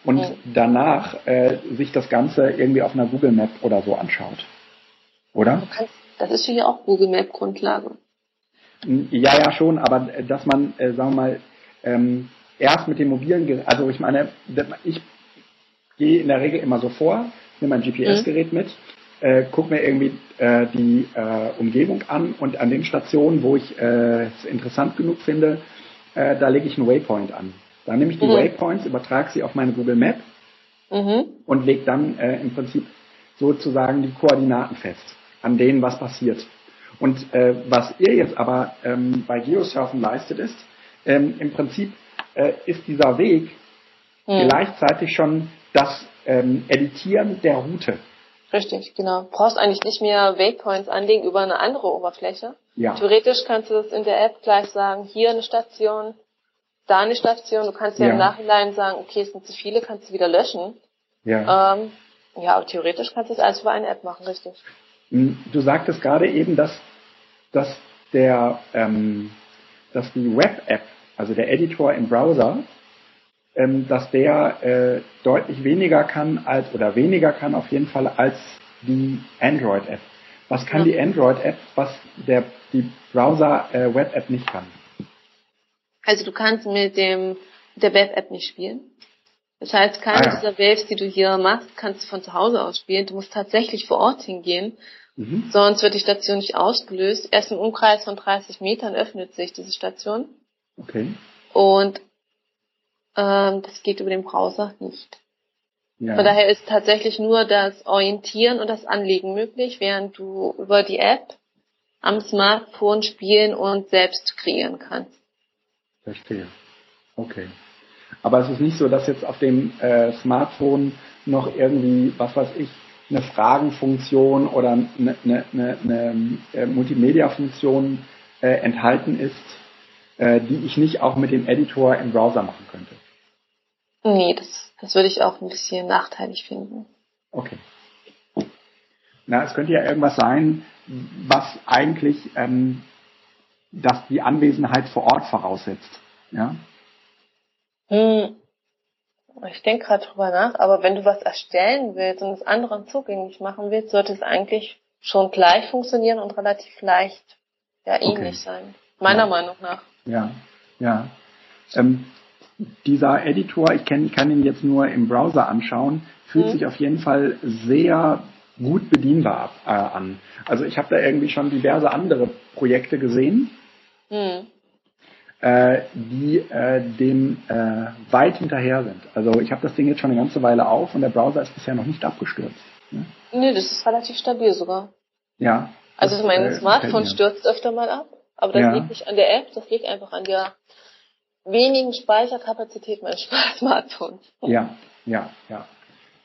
und mhm. danach äh, sich das Ganze irgendwie auf einer Google Map oder so anschaut. Oder? Kannst, das ist hier auch Google Map Grundlage. Ja, ja, schon, aber äh, dass man, äh, sagen wir mal, ähm, erst mit dem mobilen Gerät, also ich meine, ich gehe in der Regel immer so vor, nehme mein GPS-Gerät mhm. mit, äh, gucke mir irgendwie äh, die äh, Umgebung an und an den Stationen, wo ich äh, es interessant genug finde, äh, da lege ich einen Waypoint an. Dann nehme ich die mhm. Waypoints, übertrage sie auf meine Google Map mhm. und lege dann im Prinzip sozusagen die Koordinaten fest, an denen was passiert. Und äh, was ihr jetzt aber ähm, bei Geosurfen leistet ist, ähm, im Prinzip äh, ist dieser Weg mhm. gleichzeitig schon das ähm, Editieren der Route. Richtig, genau. Du brauchst eigentlich nicht mehr Waypoints anlegen über eine andere Oberfläche. Ja. Theoretisch kannst du das in der App gleich sagen, hier eine Station, da eine Station. Du kannst ja, ja. im Nachhinein sagen, okay, es sind zu viele, kannst du wieder löschen. Ja. Ähm, ja, aber theoretisch kannst du das alles über eine App machen, richtig. Hm, du sagtest gerade eben, dass, dass der, ähm, dass die Web-App, also der Editor im Browser, ähm, dass der äh, deutlich weniger kann als oder weniger kann auf jeden Fall als die Android-App. Was kann ja. die Android-App, was der die Browser-Web-App äh, nicht kann? Also du kannst mit dem der Web-App nicht spielen. Das heißt, keine ah, ja. dieser Waves, die du hier machst, kannst du von zu Hause aus spielen. Du musst tatsächlich vor Ort hingehen. Mhm. Sonst wird die Station nicht ausgelöst. Erst im Umkreis von 30 Metern öffnet sich diese Station. Okay. Und ähm, das geht über den Browser nicht. Ja. Von daher ist tatsächlich nur das Orientieren und das Anlegen möglich, während du über die App am Smartphone spielen und selbst kreieren kannst. Verstehe. Okay. Aber es ist nicht so, dass jetzt auf dem äh, Smartphone noch irgendwie, was weiß ich, eine Fragenfunktion oder eine, eine, eine, eine äh, Multimedia-Funktion äh, enthalten ist, äh, die ich nicht auch mit dem Editor im Browser machen könnte. Nee, das, das würde ich auch ein bisschen nachteilig finden. Okay. Na, es könnte ja irgendwas sein, was eigentlich ähm, dass die Anwesenheit vor Ort voraussetzt. Ja? Hm. Ich denke gerade drüber nach, aber wenn du was erstellen willst und es anderen zugänglich machen willst, sollte es eigentlich schon gleich funktionieren und relativ leicht ja, ähnlich okay. sein. Meiner ja. Meinung nach. Ja, ja. Ähm, dieser Editor, ich kenn, kann ihn jetzt nur im Browser anschauen, fühlt hm. sich auf jeden Fall sehr gut bedienbar äh, an. Also ich habe da irgendwie schon diverse andere Projekte gesehen, hm. Äh, die äh, dem äh, weit hinterher sind. Also ich habe das Ding jetzt schon eine ganze Weile auf und der Browser ist bisher noch nicht abgestürzt. Ne? Nee, das ist relativ stabil sogar. Ja. Also das, mein äh, Smartphone stürzt öfter mal ab, aber das ja. liegt nicht an der App, das liegt einfach an der wenigen Speicherkapazität meines [laughs] Smartphones. Ja, ja, ja.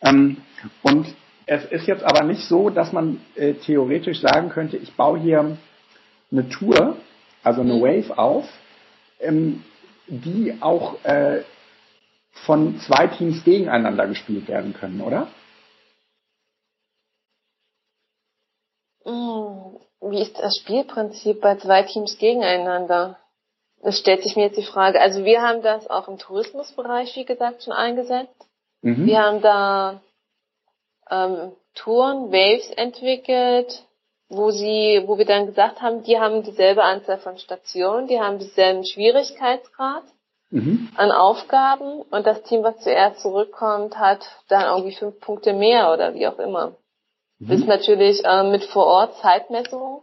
Ähm, und es ist jetzt aber nicht so, dass man äh, theoretisch sagen könnte, ich baue hier eine Tour, also eine mhm. Wave auf, ähm, die auch äh, von zwei Teams gegeneinander gespielt werden können, oder? Hm, wie ist das Spielprinzip bei zwei Teams gegeneinander? Es stellt sich mir jetzt die Frage. Also wir haben das auch im Tourismusbereich, wie gesagt, schon eingesetzt. Mhm. Wir haben da ähm, Touren, Waves entwickelt, wo sie, wo wir dann gesagt haben, die haben dieselbe Anzahl von Stationen, die haben denselben Schwierigkeitsgrad mhm. an Aufgaben und das Team, was zuerst zurückkommt, hat dann irgendwie fünf Punkte mehr oder wie auch immer. Mhm. Das ist natürlich äh, mit vor Ort Zeitmessung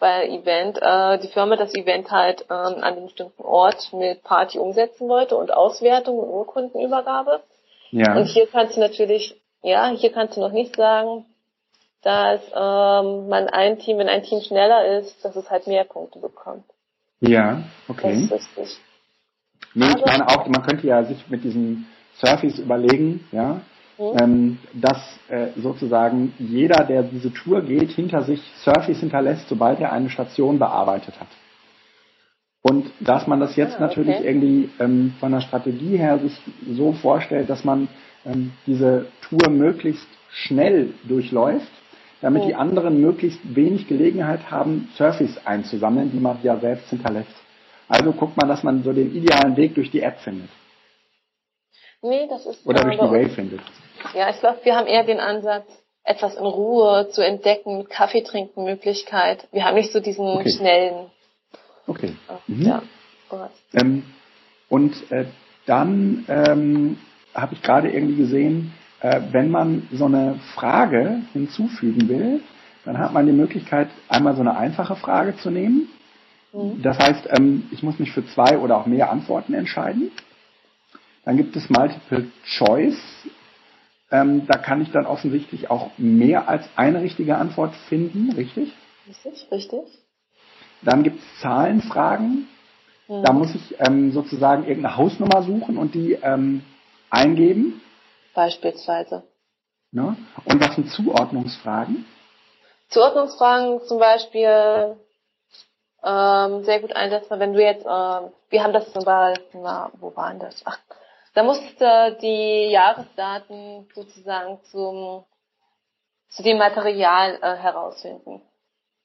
bei Event, äh, die Firma das Event halt ähm, an einem bestimmten Ort mit Party umsetzen wollte und Auswertung und Urkundenübergabe. Ja. Und hier kannst du natürlich, ja, hier kannst du noch nicht sagen, dass ähm, man ein Team, wenn ein Team schneller ist, dass es halt mehr Punkte bekommt. Ja, okay. Das ist richtig. Nee, ich meine auch, man könnte ja sich mit diesen Surfies überlegen, ja, mhm. ähm, dass äh, sozusagen jeder, der diese Tour geht, hinter sich Surfies hinterlässt, sobald er eine Station bearbeitet hat. Und dass man das jetzt Ah, natürlich okay. irgendwie ähm, von der Strategie her sich so vorstellt, dass man ähm, diese Tour möglichst schnell durchläuft, damit die anderen möglichst wenig Gelegenheit haben, Surface einzusammeln, die man ja selbst hinterlässt. Also guckt man, dass man so den idealen Weg durch die App findet Nee, das ist oder durch die Wave findet. Ja, ich glaube, wir haben eher den Ansatz, etwas in Ruhe zu entdecken, mit Kaffee trinken Möglichkeit. Wir haben nicht so diesen Okay. schnellen, Okay. Mhm. ja. Ähm, und äh, dann ähm, habe ich gerade irgendwie gesehen, äh, wenn man so eine Frage hinzufügen will, dann hat man die Möglichkeit, einmal so eine einfache Frage zu nehmen. Mhm. Das heißt, ähm, ich muss mich für zwei oder auch mehr Antworten entscheiden. Dann gibt es Multiple Choice. Ähm, da kann ich dann offensichtlich auch mehr als eine richtige Antwort finden, richtig? Richtig, richtig. Dann gibt es Zahlenfragen. Mhm. Da muss ich ähm, sozusagen irgendeine Hausnummer suchen und die ähm, eingeben. Beispielsweise. Ne? Und was sind Zuordnungsfragen? Zuordnungsfragen zum Beispiel ähm, sehr gut einsetzbar, wenn du jetzt, ähm, wir haben das zum Beispiel, na, wo waren das? Ach, da musst du die Jahresdaten sozusagen zum zu dem Material äh, herausfinden.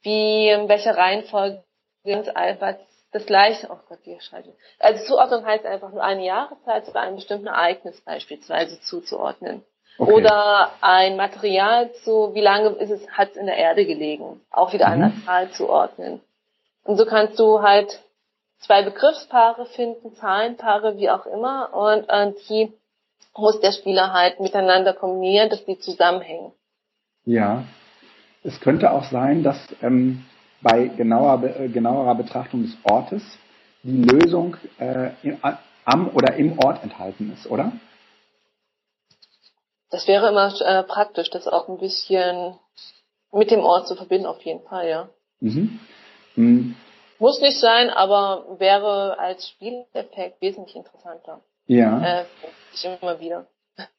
Wie, in welcher Reihenfolge sind einfach das gleiche, oh Gott, wie schreibe. Also Zuordnung heißt einfach nur eine Jahreszeit oder einem bestimmten Ereignis beispielsweise zuzuordnen. Okay. Oder ein Material zu, wie lange ist es, hat es in der Erde gelegen, auch wieder einer Mhm. Zahl zuordnen. Und so kannst du halt zwei Begriffspaare finden, Zahlenpaare, wie auch immer, und äh, die muss der Spieler halt miteinander kombinieren, dass die zusammenhängen. Ja. Es könnte auch sein, dass ähm, bei genauer, äh, genauerer Betrachtung des Ortes die Lösung äh, am oder im Ort enthalten ist, oder? Das wäre immer äh, praktisch, das auch ein bisschen mit dem Ort zu verbinden, auf jeden Fall, ja. Mhm. Hm, Muss nicht sein, aber wäre als Spieleffekt wesentlich interessanter. Ja. Äh, immer wieder.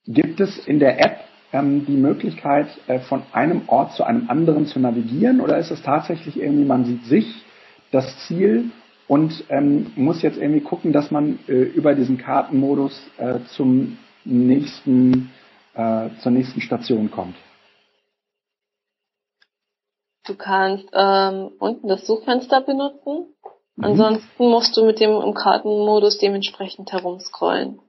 Gibt es in der App ähm, die Möglichkeit, äh, von einem Ort zu einem anderen zu navigieren oder ist es tatsächlich irgendwie, man sieht sich, das Ziel und ähm, muss jetzt irgendwie gucken, dass man äh, über diesen Kartenmodus äh, zum nächsten, äh, zur nächsten Station kommt? Du kannst ähm, unten das Suchfenster benutzen. Mhm. Ansonsten musst du mit dem im Kartenmodus dementsprechend herumscrollen.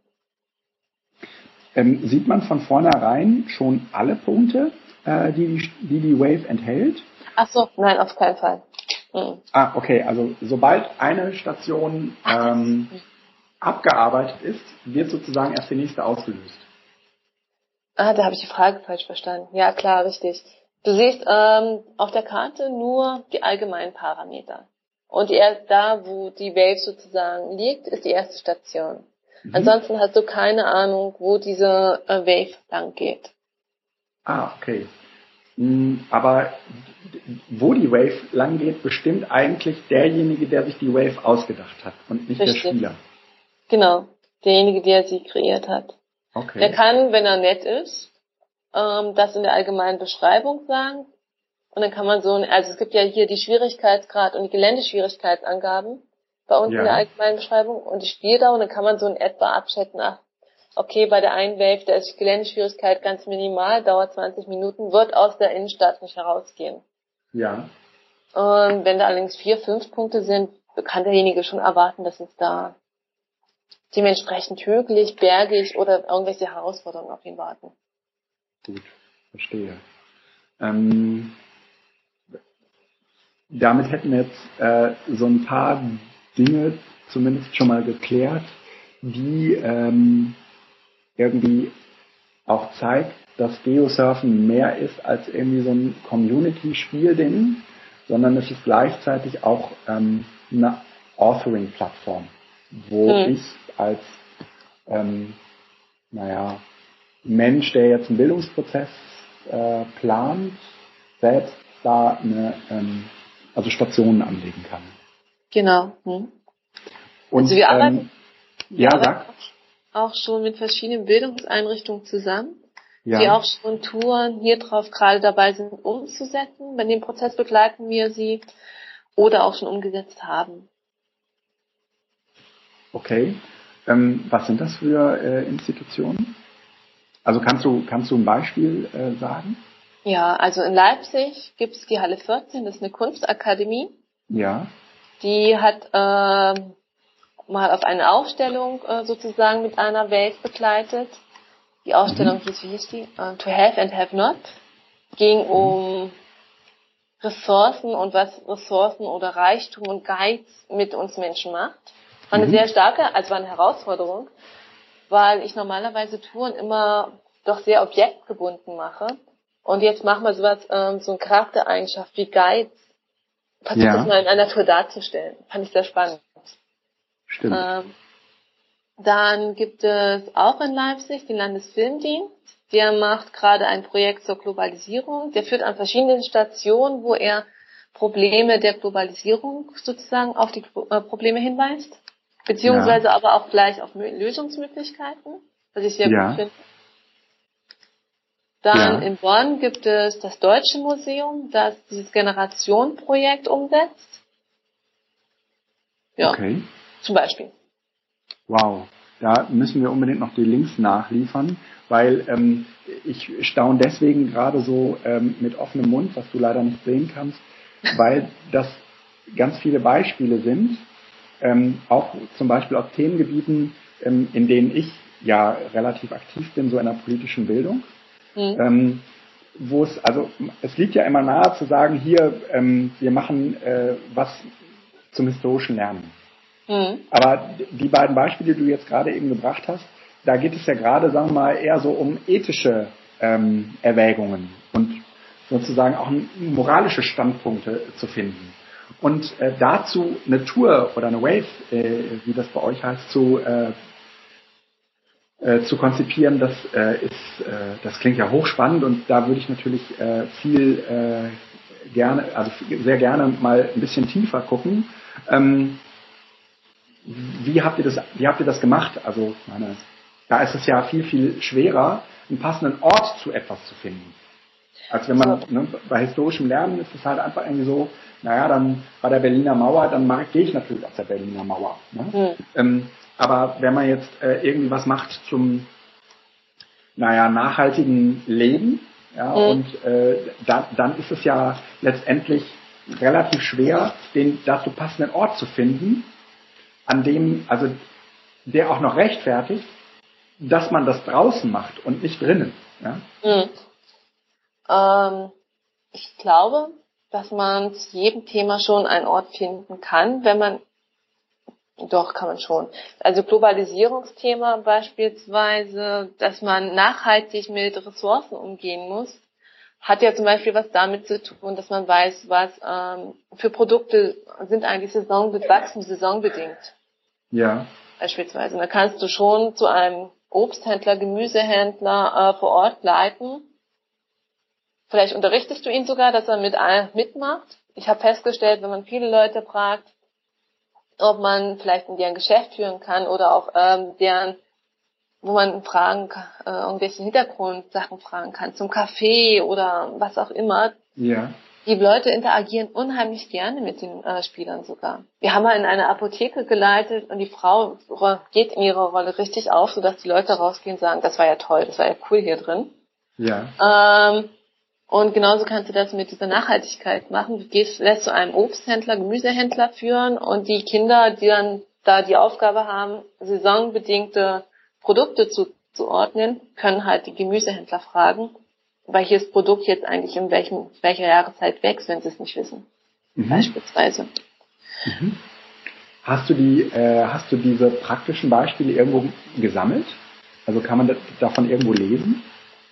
Ähm, sieht man von vornherein schon alle Punkte, äh, die, die die Wave enthält? Ach so, nein, auf keinen Fall. Mhm. Ah, okay. Also sobald eine Station ähm, abgearbeitet ist, wird sozusagen erst die nächste ausgelöst. Ah, da habe ich die Frage falsch verstanden. Ja, klar, richtig. Du siehst ähm, auf der Karte nur die allgemeinen Parameter. Und die, er- da, wo die Wave sozusagen liegt, ist die erste Station. Mhm. Ansonsten hast du keine Ahnung, wo diese äh, Wave lang geht. Ah, okay. Hm, Aber wo die Wave lang geht, bestimmt eigentlich derjenige, der sich die Wave ausgedacht hat und nicht Richtig. der Spieler. Genau, derjenige, der sie kreiert hat. Okay. Der kann, wenn er nett ist, ähm, das in der allgemeinen Beschreibung sagen. Und dann kann man so, ein- also es gibt ja hier die Schwierigkeitsgrad und die Geländeschwierigkeitsangaben bei uns Ja. in der allgemeinen Beschreibung und die Spieldauer. Und dann kann man so in etwa abschätzen, ach, okay, bei der einen Wave, da ist die Geländeschwierigkeit ganz minimal, dauert 20 Minuten, wird aus der Innenstadt nicht herausgehen. Ja. Und wenn da allerdings vier, fünf Punkte sind, kann derjenige schon erwarten, dass es da dementsprechend hügelig, bergig oder irgendwelche Herausforderungen auf ihn warten. Gut, verstehe. Ähm, damit hätten wir jetzt äh, so ein paar Dinge zumindest schon mal geklärt, die ähm, irgendwie auch zeigt, dass Geosurfen mehr ist als irgendwie so ein Community-Spielding, sondern es ist gleichzeitig auch ähm, eine Authoring-Plattform, wo Hm. ich als ähm, naja, Mensch, der jetzt einen Bildungsprozess äh, plant, selbst da eine, ähm, also Stationen anlegen kann. Genau. Hm. Und, Also wir arbeiten- ähm, Wir ja, arbeiten sag. auch schon mit verschiedenen Bildungseinrichtungen zusammen, Ja. die auch schon Touren hier drauf gerade dabei sind umzusetzen. Bei dem Prozess begleiten wir sie oder auch schon umgesetzt haben. Okay. Ähm, was sind das für äh, Institutionen? Also kannst du, kannst du ein Beispiel äh, sagen? Ja, also in Leipzig gibt es die Halle 14, das ist eine Kunstakademie. Ja. Die hat äh, mal auf eine Aufstellung äh, sozusagen mit einer Welt begleitet. Die Ausstellung mhm. hieß, wie hieß die? Uh, to Have and Have Not. Ging mhm. um Ressourcen und was Ressourcen oder Reichtum und Geiz mit uns Menschen macht. War eine mhm. sehr starke, also war eine Herausforderung, weil ich normalerweise Touren immer doch sehr objektgebunden mache. Und jetzt machen wir sowas, ähm, so eine Charaktereigenschaft wie Geiz. Versucht ja. das mal in einer Natur darzustellen. Fand ich sehr spannend. Stimmt. Ähm, dann gibt es auch in Leipzig den Landesfilmdienst. Der macht gerade ein Projekt zur Globalisierung. Der führt an verschiedenen Stationen, wo er Probleme der Globalisierung sozusagen auf die äh, Probleme hinweist. Beziehungsweise ja. aber auch gleich auf Lösungsmöglichkeiten, was ich sehr ja. gut finde. Dann ja. in Bonn gibt es das Deutsche Museum, das dieses Generationenprojekt umsetzt. Ja. Okay. Zum Beispiel. Wow. Da müssen wir unbedingt noch die Links nachliefern, weil ähm, ich staune deswegen gerade so ähm, mit offenem Mund, was du leider nicht sehen kannst, [laughs] weil das ganz viele Beispiele sind, ähm, auch zum Beispiel aus Themengebieten, ähm, in denen ich ja relativ aktiv bin, so in der politischen Bildung. Mhm. Ähm, wo es, also es liegt ja immer nahe zu sagen, hier, ähm, wir machen äh, was zum historischen Lernen. Mhm. Aber die beiden Beispiele, die du jetzt gerade eben gebracht hast, da geht es ja gerade, sagen wir mal, eher so um ethische ähm, Erwägungen und sozusagen auch moralische Standpunkte zu finden. Und äh, dazu eine Tour oder eine Wave, äh, wie das bei euch heißt, zu, äh, äh, zu konzipieren, das äh, ist, äh, das klingt ja hochspannend und da würde ich natürlich äh, viel äh, gerne, also sehr gerne mal ein bisschen tiefer gucken. Ähm, wie habt ihr das, wie habt ihr das gemacht? Also, meine, da ist es ja viel, viel schwerer, einen passenden Ort zu etwas zu finden. Als wenn man, ne, bei historischem Lernen ist es halt einfach irgendwie so, naja, dann bei der Berliner Mauer, dann gehe ich natürlich aus der Berliner Mauer. Ne? Mhm. Ähm, aber wenn man jetzt äh, irgendwie was macht zum, naja, nachhaltigen Leben, ja, mhm. und äh, da, dann ist es ja letztendlich relativ schwer, den dazu passenden Ort zu finden, an dem, also der auch noch rechtfertigt, dass man das draußen macht und nicht drinnen. Ja? Mhm. Ähm, ich glaube, dass man zu jedem Thema schon einen Ort finden kann, wenn man doch, kann man schon. Also Globalisierungsthema beispielsweise, dass man nachhaltig mit Ressourcen umgehen muss, hat ja zum Beispiel was damit zu tun, dass man weiß, was ähm, für Produkte sind eigentlich saisonbedingt, wachsen saisonbedingt. Ja. Beispielsweise. Da kannst du schon zu einem Obsthändler, Gemüsehändler äh, vor Ort leiten. Vielleicht unterrichtest du ihn sogar, dass er mit mitmacht. Ich habe festgestellt, wenn man viele Leute fragt, ob man vielleicht in deren Geschäft führen kann oder auch ähm, deren, wo man Fragen, äh, irgendwelche Hintergrundsachen fragen kann, zum Kaffee oder was auch immer. Ja. Die Leute interagieren unheimlich gerne mit den äh, Spielern sogar. Wir haben mal in einer Apotheke geleitet und die Frau geht in ihrer Rolle richtig auf, sodass die Leute rausgehen und sagen, das war ja toll, das war ja cool hier drin. Ja. Ähm, und genauso kannst du das mit dieser Nachhaltigkeit machen. Du gehst, lässt zu einem Obsthändler, Gemüsehändler führen und die Kinder, die dann da die Aufgabe haben, saisonbedingte Produkte zuzuordnen, können halt die Gemüsehändler fragen welches Produkt jetzt eigentlich in welchem, welcher Jahreszeit wächst, wenn sie es nicht wissen. Mhm. Beispielsweise. Mhm. Hast du die, äh, hast du diese praktischen Beispiele irgendwo gesammelt? Also kann man das, davon irgendwo lesen?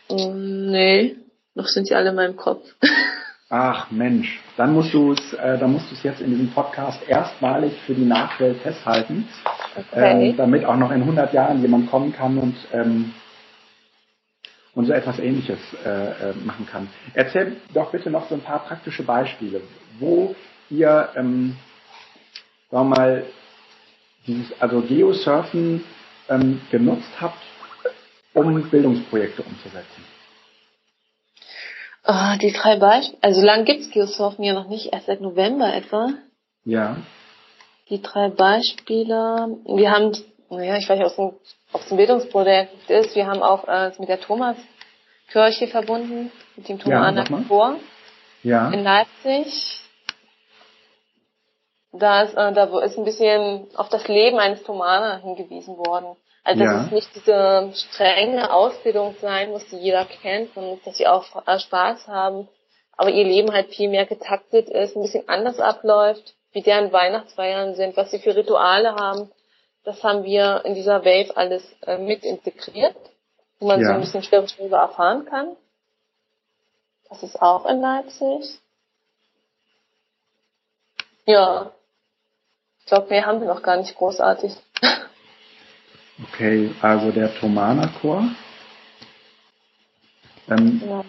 Um, nee, noch sind sie alle in meinem Kopf. [laughs] Ach Mensch, dann musst du es, äh, dann musst du es jetzt in diesem Podcast erstmalig für die Nachwelt festhalten, okay. äh, damit auch noch in 100 Jahren jemand kommen kann und ähm, und so etwas Ähnliches äh, äh, machen kann. Erzähl doch bitte noch so ein paar praktische Beispiele, wo ihr, ähm, sagen wir mal, dieses, also Geosurfen ähm, genutzt habt, um Bildungsprojekte umzusetzen. Oh, die drei Beispiele, also lang gibt's Geosurfen ja noch nicht, erst seit November etwa. Ja. Die drei Beispiele. Wir haben, naja, ich weiß nicht, ob es ein Bildungsprojekt ist. Wir haben auch äh, mit der Thomaskirche verbunden, mit dem Thomaner ja, Chor ja. in Leipzig. Da ist, äh, da ist ein bisschen auf das Leben eines Thomaner hingewiesen worden. Also dass ja. es nicht diese strenge Ausbildung sein muss, die jeder kennt, sondern dass sie auch Spaß haben, aber ihr Leben halt viel mehr getaktet ist, ein bisschen anders abläuft, wie deren Weihnachtsfeiern sind, was sie für Rituale haben. Das haben wir in dieser Wave alles äh, mit integriert, wo man ja. so ein bisschen schweres darüber erfahren kann. Das ist auch in Leipzig. Ja. Ich glaube, mehr haben wir noch gar nicht großartig. Okay, also der Thomana-Chor. Ähm, ja.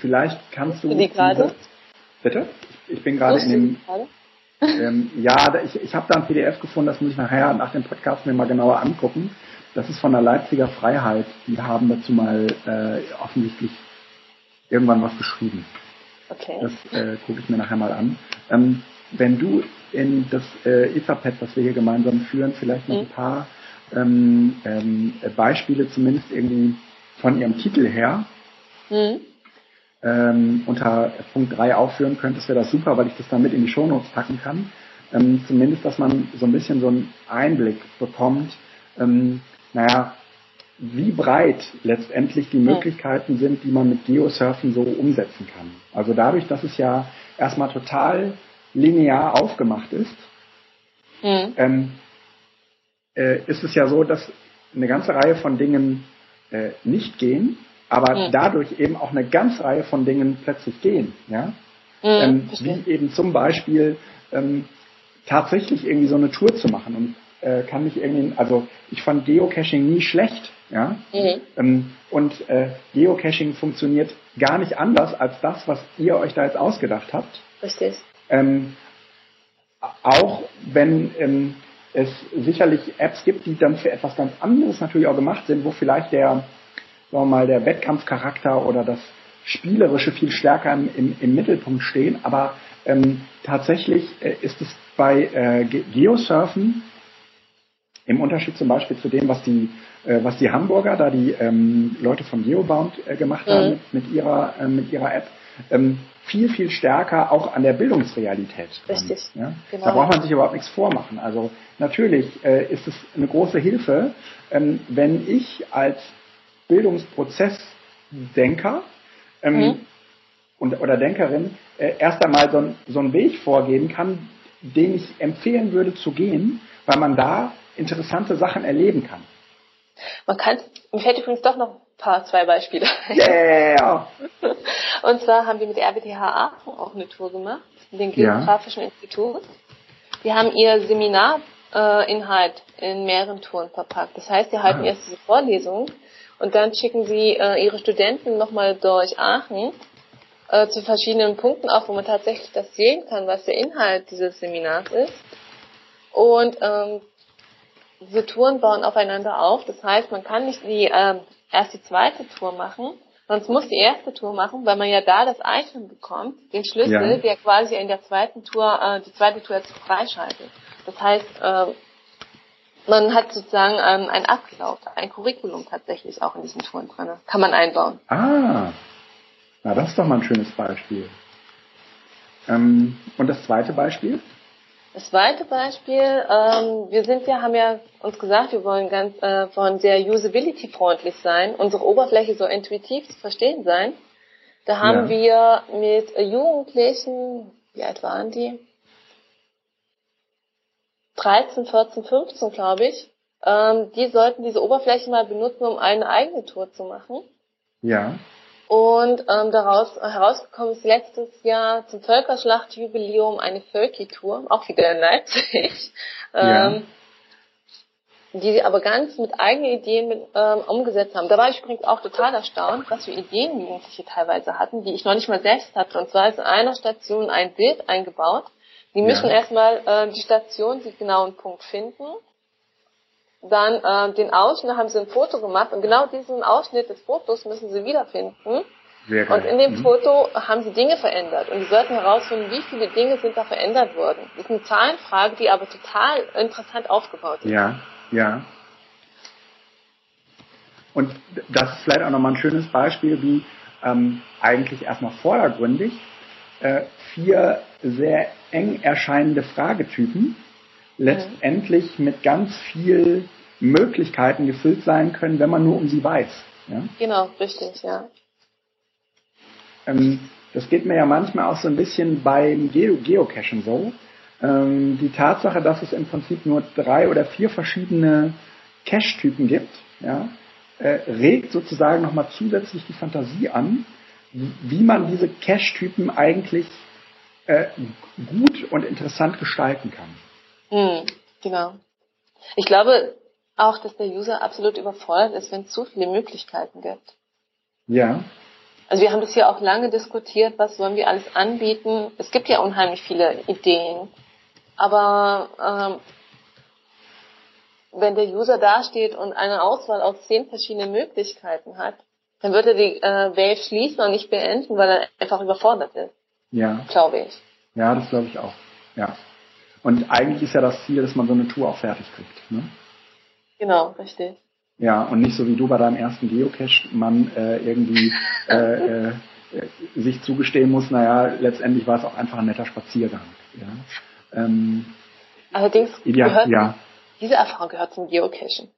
Vielleicht kannst du. Die gerade? Bitte? Ich bin gerade in dem. Ähm, ja, ich, ich habe da ein PDF gefunden, das muss ich nachher nach dem Podcast mir mal genauer angucken. Das ist von der Leipziger Freiheit. Die haben dazu mal äh, offensichtlich irgendwann was geschrieben. Okay. Das äh, gucke ich mir nachher mal an. Ähm, wenn du in das äh, Etherpad, was wir hier gemeinsam führen, vielleicht noch mhm. ein paar ähm, ähm, Beispiele zumindest irgendwie von ihrem Titel her mhm. ähm, unter Punkt 3 aufführen könntest, wäre das super, weil ich das dann mit in die Shownotes packen kann. Ähm, zumindest, dass man so ein bisschen so einen Einblick bekommt, ähm, naja, wie breit letztendlich die Möglichkeiten sind, die man mit Geosurfen so umsetzen kann. Also dadurch, dass es ja erstmal total linear aufgemacht ist, mhm. ähm, äh, ist es ja so, dass eine ganze Reihe von Dingen äh, nicht gehen, aber mhm. dadurch eben auch eine ganze Reihe von Dingen plötzlich gehen. Ja? Mhm, ähm, wie eben zum Beispiel ähm, tatsächlich irgendwie so eine Tour zu machen und äh, kann mich irgendwie, also ich fand Geocaching nie schlecht, ja. Mhm. Ähm, und äh, Geocaching funktioniert gar nicht anders als das, was ihr euch da jetzt ausgedacht habt. Richtig. Ähm, auch wenn ähm, es sicherlich Apps gibt, die dann für etwas ganz anderes natürlich auch gemacht sind, wo vielleicht der, sagen wir mal, der Wettkampfcharakter oder das Spielerische viel stärker im, im, im Mittelpunkt stehen. Aber ähm, tatsächlich äh, ist es bei äh, Geosurfen im Unterschied zum Beispiel zu dem, was die, äh, was die Hamburger, da die ähm, Leute von Geobound äh, gemacht mhm. haben mit, mit, ihrer, äh, mit ihrer App, ähm, viel, viel stärker auch an der Bildungsrealität. Richtig. Ja? Genau. Da braucht man sich überhaupt nichts vormachen. Also natürlich äh, ist es eine große Hilfe, ähm, wenn ich als Bildungsprozessdenker ähm, mhm. und, oder Denkerin äh, erst einmal so, so einen Weg vorgeben kann, den ich empfehlen würde zu gehen, weil man da interessante Sachen erleben kann. Man kann, mir fällt übrigens doch noch paar, zwei Beispiele. Yeah. [laughs] Und zwar haben wir mit RWTH Aachen auch eine Tour gemacht, dem Geografischen ja. Institut. Die haben ihr Seminarinhalt äh, in mehreren Touren verpackt. Das heißt, sie halten ah. erst diese Vorlesung und dann schicken sie äh, ihre Studenten nochmal durch Aachen äh, zu verschiedenen Punkten, auch wo man tatsächlich das sehen kann, was der Inhalt dieses Seminars ist. Und ähm, diese Touren bauen aufeinander auf. Das heißt, man kann nicht die, äh, erst die zweite Tour machen, sonst muss die erste Tour machen, weil man ja da das Item bekommt, den Schlüssel, ja. der quasi in der zweiten Tour, äh, die zweite Tour jetzt freischaltet. Das heißt, äh, man hat sozusagen ähm, ein Ablauf, ein Curriculum tatsächlich auch in diesen Touren drin. Kann man einbauen. Ah, na das ist doch mal ein schönes Beispiel. Ähm, und das zweite Beispiel? Das zweite Beispiel, ähm, wir sind ja, haben ja uns gesagt, wir wollen ganz, äh, wollen sehr usability-freundlich sein, unsere Oberfläche so intuitiv zu verstehen sein. Da haben ja. wir mit Jugendlichen, wie alt waren die? 13, 14, 15, glaube ich. Ähm, die sollten diese Oberfläche mal benutzen, um eine eigene Tour zu machen. Ja. Und ähm, daraus herausgekommen ist letztes Jahr zum Völkerschlachtjubiläum eine Völki-Tour, auch wieder in Leipzig, [laughs] ähm, ja. die sie aber ganz mit eigenen Ideen mit, ähm, umgesetzt haben. Da war ich übrigens auch total erstaunt, was für Ideen Jugendliche teilweise hatten, die ich noch nicht mal selbst hatte. Und zwar ist in einer Station ein Bild eingebaut. Die müssen ja. erstmal äh, die Station, die genauen Punkt finden dann äh, den Ausschnitt, haben sie ein Foto gemacht und genau diesen Ausschnitt des Fotos müssen sie wiederfinden Sehr geil. Und in dem Mhm. Foto haben sie Dinge verändert. Und die sollten herausfinden, wie viele Dinge sind da verändert worden. Das ist eine Zahlenfrage, die aber total interessant aufgebaut ist. Ja, ja. Und das ist vielleicht auch nochmal ein schönes Beispiel, wie ähm, eigentlich erstmal vordergründig äh, vier sehr eng erscheinende Fragetypen letztendlich mit ganz viel Möglichkeiten gefüllt sein können, wenn man nur um sie weiß. Ja? Genau, richtig, ja. Ähm, das geht mir ja manchmal auch so ein bisschen beim Geo Geocachen so. Ähm, die Tatsache, dass es im Prinzip nur drei oder vier verschiedene Cache-Typen gibt, ja, äh, regt sozusagen nochmal zusätzlich die Fantasie an, wie man diese Cache-Typen eigentlich äh, gut und interessant gestalten kann. Hm, genau. Ich glaube auch, dass der User absolut überfordert ist, wenn es zu viele Möglichkeiten gibt. Ja, Also wir haben das hier auch lange diskutiert, was sollen wir alles anbieten. Es gibt ja unheimlich viele Ideen. Aber ähm, wenn der User dasteht und eine Auswahl aus zehn verschiedenen Möglichkeiten hat, dann wird er die äh, Wave schließen und nicht beenden, weil er einfach überfordert ist, ja, glaube ich. ja, das glaube ich auch. Ja. Und eigentlich ist ja das Ziel, dass man so eine Tour auch fertig kriegt. Ne? Genau, richtig. Ja, und nicht so wie du bei deinem ersten Geocache, man äh, irgendwie äh, äh, sich zugestehen muss, naja, letztendlich war es auch einfach ein netter Spaziergang. Ja, ähm, Allerdings ideal, gehört ja. diese Erfahrung gehört zum Geocachen,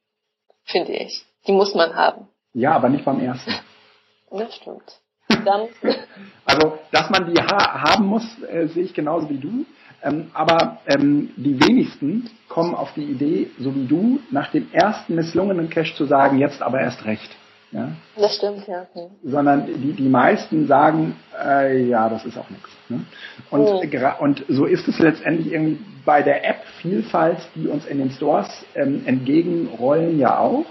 finde ich. Die muss man haben. ja, aber nicht beim ersten. Das stimmt. Dann, [laughs] Also, dass man die ha haben muss, äh, sehe ich genauso wie du. Ähm, aber ähm, die wenigsten kommen auf die Idee, so wie du, nach dem ersten misslungenen Cache zu sagen, jetzt aber erst recht. Ja? das stimmt, ja. Hm. sondern die, die meisten sagen, äh, ja, das ist auch nichts. Ne? Und, Oh. und so ist es letztendlich irgendwie bei der App-Vielfalt, die uns in den Stores ähm, entgegenrollen, ja auch.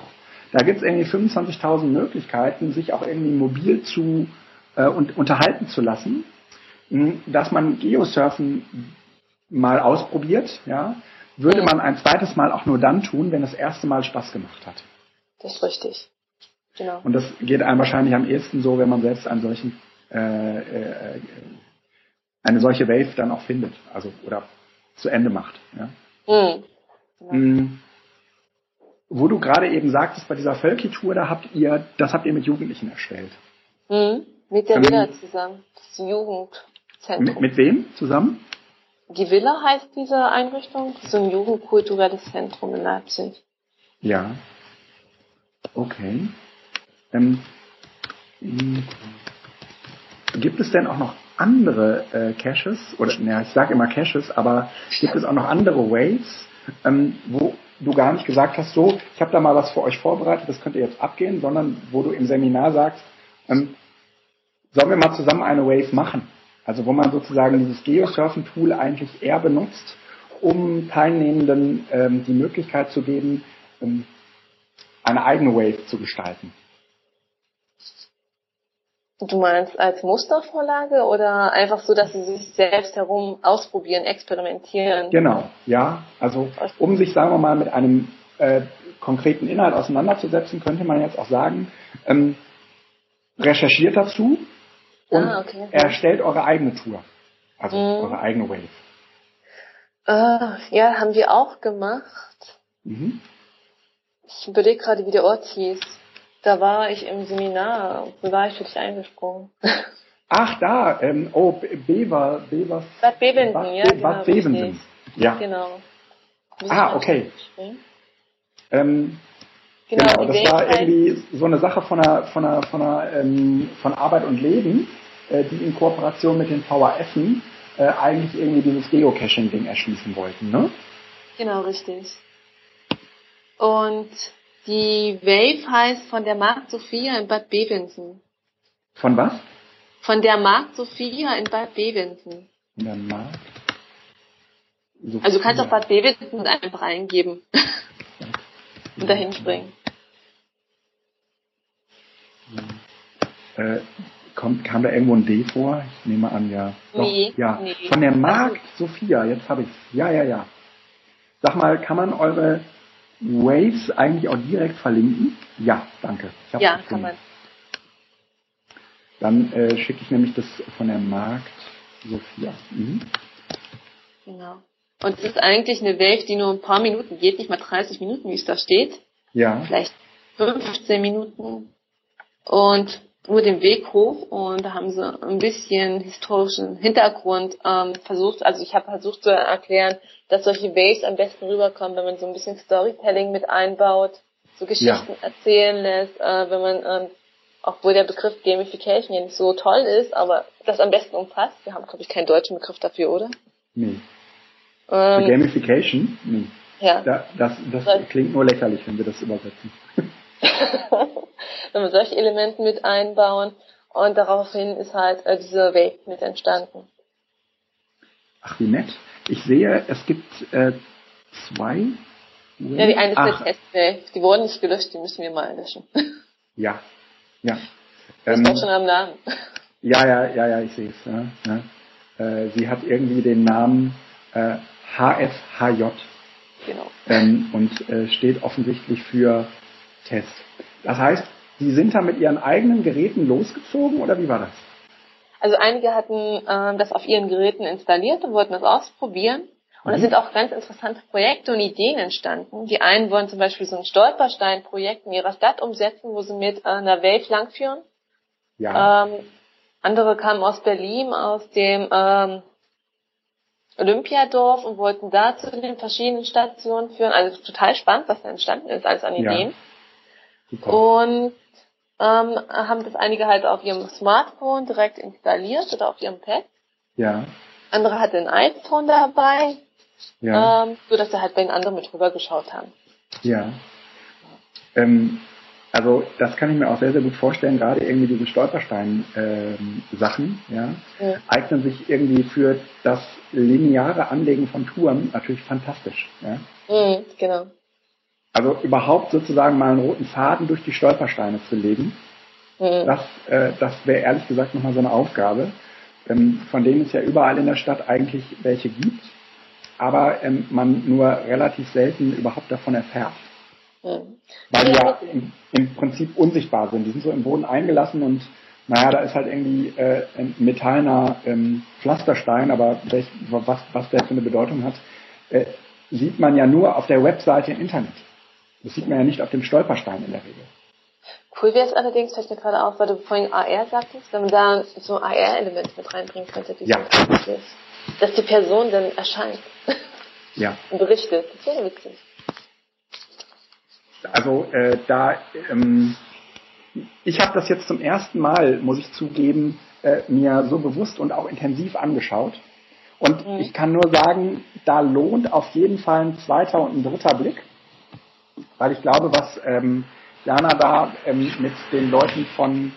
Da gibt es irgendwie 25.000 Möglichkeiten, sich auch irgendwie mobil zu äh, und unterhalten zu lassen, mh, dass man Geosurfen mal ausprobiert, ja, würde Mhm. man ein zweites Mal auch nur dann tun, wenn das erste Mal Spaß gemacht hat. Das ist richtig. Genau. Und das geht einem wahrscheinlich am ehesten so, wenn man selbst einen solchen, äh, äh, eine solche Wave dann auch findet, also oder zu Ende macht. Ja. Hm. Mm. Wo du gerade eben sagtest, bei dieser Völki-Tour, da habt ihr, das habt ihr mit Jugendlichen erstellt. Hm. Mit der Ähm, Villa zusammen. Das Jugendzentrum. Mit, mit wem zusammen? Die Villa heißt diese Einrichtung. Ist ein jugendkulturelles Zentrum in Leipzig. Ja. Okay. Ähm, mm, gibt es denn auch noch andere äh, Caches, oder ja, ich sage immer Caches, aber gibt es auch noch andere Waves, ähm, wo du gar nicht gesagt hast, so, ich habe da mal was für euch vorbereitet, das könnt ihr jetzt abgehen, sondern wo du im Seminar sagst, ähm, sollen wir mal zusammen eine Wave machen? Also wo man sozusagen dieses Geosurfen-Tool eigentlich eher benutzt, um Teilnehmenden ähm, die Möglichkeit zu geben, ähm, eine eigene Wave zu gestalten. Du meinst als Mustervorlage oder einfach so, dass sie sich selbst herum ausprobieren, experimentieren? Genau, ja. Also um sich, sagen wir mal, mit einem äh, konkreten Inhalt auseinanderzusetzen, könnte man jetzt auch sagen, ähm, recherchiert dazu und Ah, okay. erstellt eure eigene Tour. Also Mhm. eure eigene Wave. Äh, ja, haben wir auch gemacht. Mhm. Ich überlege gerade, wie der Ort hieß. Da war ich im Seminar. Wie war ich für dich eingesprungen? [laughs] Ach, da, ähm, oh, Bever, Bever, Bad Bevensen, Bad, ja, genau, Bad Bevensen. richtig. Ja. Genau. Ah, okay. Ähm, Genau, Genau, das war irgendwie so eine Sache von einer, von einer, von einer, ähm, von Arbeit und Leben, äh, die in Kooperation mit den VHFen äh, eigentlich irgendwie dieses Geocaching-Ding erschließen wollten, ne? Genau, richtig. Und die Wave heißt von der Markt Sophia in Bad Bevensen. Von was? Von der Markt Sophia in Bad Bevensen. In der Markt. Sophia. Also du kannst auch Bad Bevensen einfach eingeben [laughs] und dahin springen. Äh, kommt, kam da irgendwo ein D vor? Ich nehme an, ja. Doch, Nee, ja. nee. Von der Markt Sophia, jetzt habe ich Ja, ja, ja. Sag mal, kann man eure Waves eigentlich auch direkt verlinken? Ja, danke. Ja, kann man. Dann äh, schicke ich nämlich das von der Markt Sophia. Mhm. Genau. Und es ist eigentlich eine Wave, die nur ein paar Minuten geht, nicht mal 30 Minuten, wie es da steht. Ja. Vielleicht 15 Minuten. Und nur den Weg hoch und da haben sie ein bisschen historischen Hintergrund ähm, versucht. Also ich habe versucht zu erklären, dass solche Waves am besten rüberkommen, wenn man so ein bisschen Storytelling mit einbaut, so Geschichten ja. erzählen lässt, äh, wenn man ähm, obwohl der Begriff Gamification ja nicht so toll ist, aber das am besten umfasst. Wir haben, glaube ich, keinen deutschen Begriff dafür, oder? Nee. Ähm, Gamification? Nee. Ja. Da, das, das, klingt nur lächerlich, wenn wir das übersetzen. [laughs] wenn wir solche Elemente mit einbauen und daraufhin ist halt äh, diese Wave mit entstanden. Ach, wie nett. Ich sehe, es gibt äh, zwei. Ja, die eine ist Ach. der Testwave. Die wurden nicht gelöscht, die müssen wir mal löschen. [laughs] Ja, ja. Das ähm, ist doch schon am Namen. Ja, ja, ja, ja, ich sehe es. Ja, ja. Äh, sie hat irgendwie den Namen äh, HFHJ. Genau. Ähm, und äh, steht offensichtlich für Test. Das heißt, Sie sind da mit Ihren eigenen Geräten losgezogen oder wie war das? Also einige hatten äh, das auf ihren Geräten installiert und wollten das ausprobieren. Und es mhm. sind auch ganz interessante Projekte und Ideen entstanden. Die einen wollen zum Beispiel so ein Stolperstein-Projekt in ihrer Stadt umsetzen, wo sie mit äh, einer Welt langführen. Ja. Ähm, andere kamen aus Berlin, aus dem ähm, Olympiadorf und wollten da zu den verschiedenen Stationen führen. Also total spannend, was da entstanden ist, alles an Ideen. Ja. Und ähm, haben das einige halt auf ihrem Smartphone direkt installiert oder auf ihrem Pad. Ja. Andere hatten ein iPhone dabei, ja. ähm, so dass sie halt bei den anderen mit rüber geschaut haben. Ja. Ähm, also das kann ich mir auch sehr, sehr gut vorstellen, gerade irgendwie diese Stolperstein-Sachen, ähm, ja, ja, eignen sich irgendwie für das lineare Anlegen von Touren natürlich fantastisch. Ja? Mhm, genau. Also überhaupt sozusagen mal einen roten Faden durch die Stolpersteine zu legen, mhm. das, äh, das wäre ehrlich gesagt nochmal so eine Aufgabe, ähm, von denen es ja überall in der Stadt eigentlich welche gibt, aber ähm, man nur relativ selten überhaupt davon erfährt. Weil die ja im, im, Prinzip unsichtbar sind. Die sind so im Boden eingelassen und naja, da ist halt irgendwie äh, ein metallener ähm, Pflasterstein, aber welch, was, was der für eine Bedeutung hat, äh, sieht man ja nur auf der Webseite im Internet. Das sieht man ja nicht auf dem Stolperstein in der Regel. Cool wäre es allerdings, fällt mir gerade auf, weil du vorhin AR sagtest, wenn man da so AR-Elemente mit reinbringen könnte, die ja. so dass die Person dann erscheint. Ja. [laughs] Und berichtet. Das wäre witzig. Also äh, da, ähm, ich habe das jetzt zum ersten Mal, muss ich zugeben, äh, mir so bewusst und auch intensiv angeschaut. Und mhm. ich kann nur sagen, da lohnt auf jeden Fall ein zweiter und ein dritter Blick, weil ich glaube, was ähm, Jana da ähm, mit den Leuten von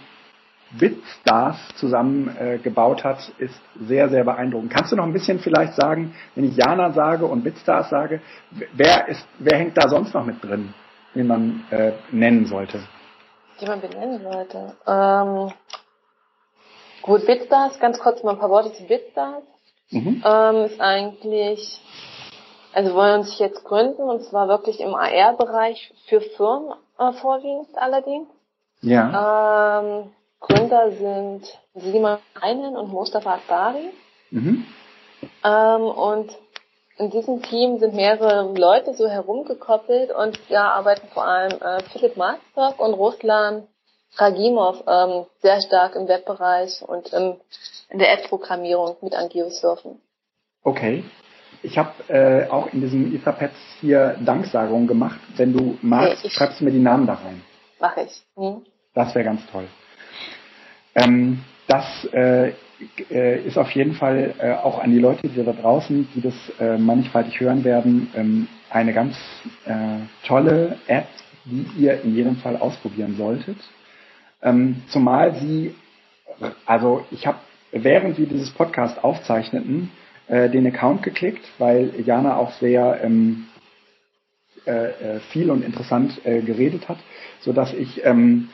BitStars zusammen äh, gebaut hat, ist sehr, sehr beeindruckend. Kannst du noch ein bisschen vielleicht sagen, wenn ich Jana sage und BitStars sage, wer ist, wer hängt da sonst noch mit drin? Den man äh, nennen sollte? Die man benennen sollte. Ähm, gut, BitStars, ganz kurz mal ein paar Worte zu BitStars. Mhm. Ähm, ist eigentlich, also wollen sich jetzt gründen und zwar wirklich im AR-Bereich für Firmen äh, vorwiegend allerdings. Ja. Ähm, Gründer sind Simon Einen und Mustafa Akbari. Mhm. Ähm, und in diesem Team sind mehrere Leute so herumgekoppelt und ja, arbeiten vor allem äh, Philipp Marsberg und Ruslan Ragimov ähm, sehr stark im Webbereich und im, in der App-Programmierung mit Angiossurfen. Okay. Ich habe äh, auch in diesem Etherpads hier Danksagungen gemacht. Wenn du magst, okay, schreibst du mir die Namen da rein. Mach ich. Hm. Das wäre ganz toll. Ähm, das äh, äh, ist auf jeden Fall äh, auch an die Leute, die da draußen, die das äh, mannigfaltig hören werden, ähm, eine ganz äh, tolle App, die ihr in jedem Fall ausprobieren solltet. Ähm, zumal sie, also ich habe, während wir dieses Podcast aufzeichneten, äh, den Account geklickt, weil Jana auch sehr ähm, äh, viel und interessant geredet hat, so dass ich ähm,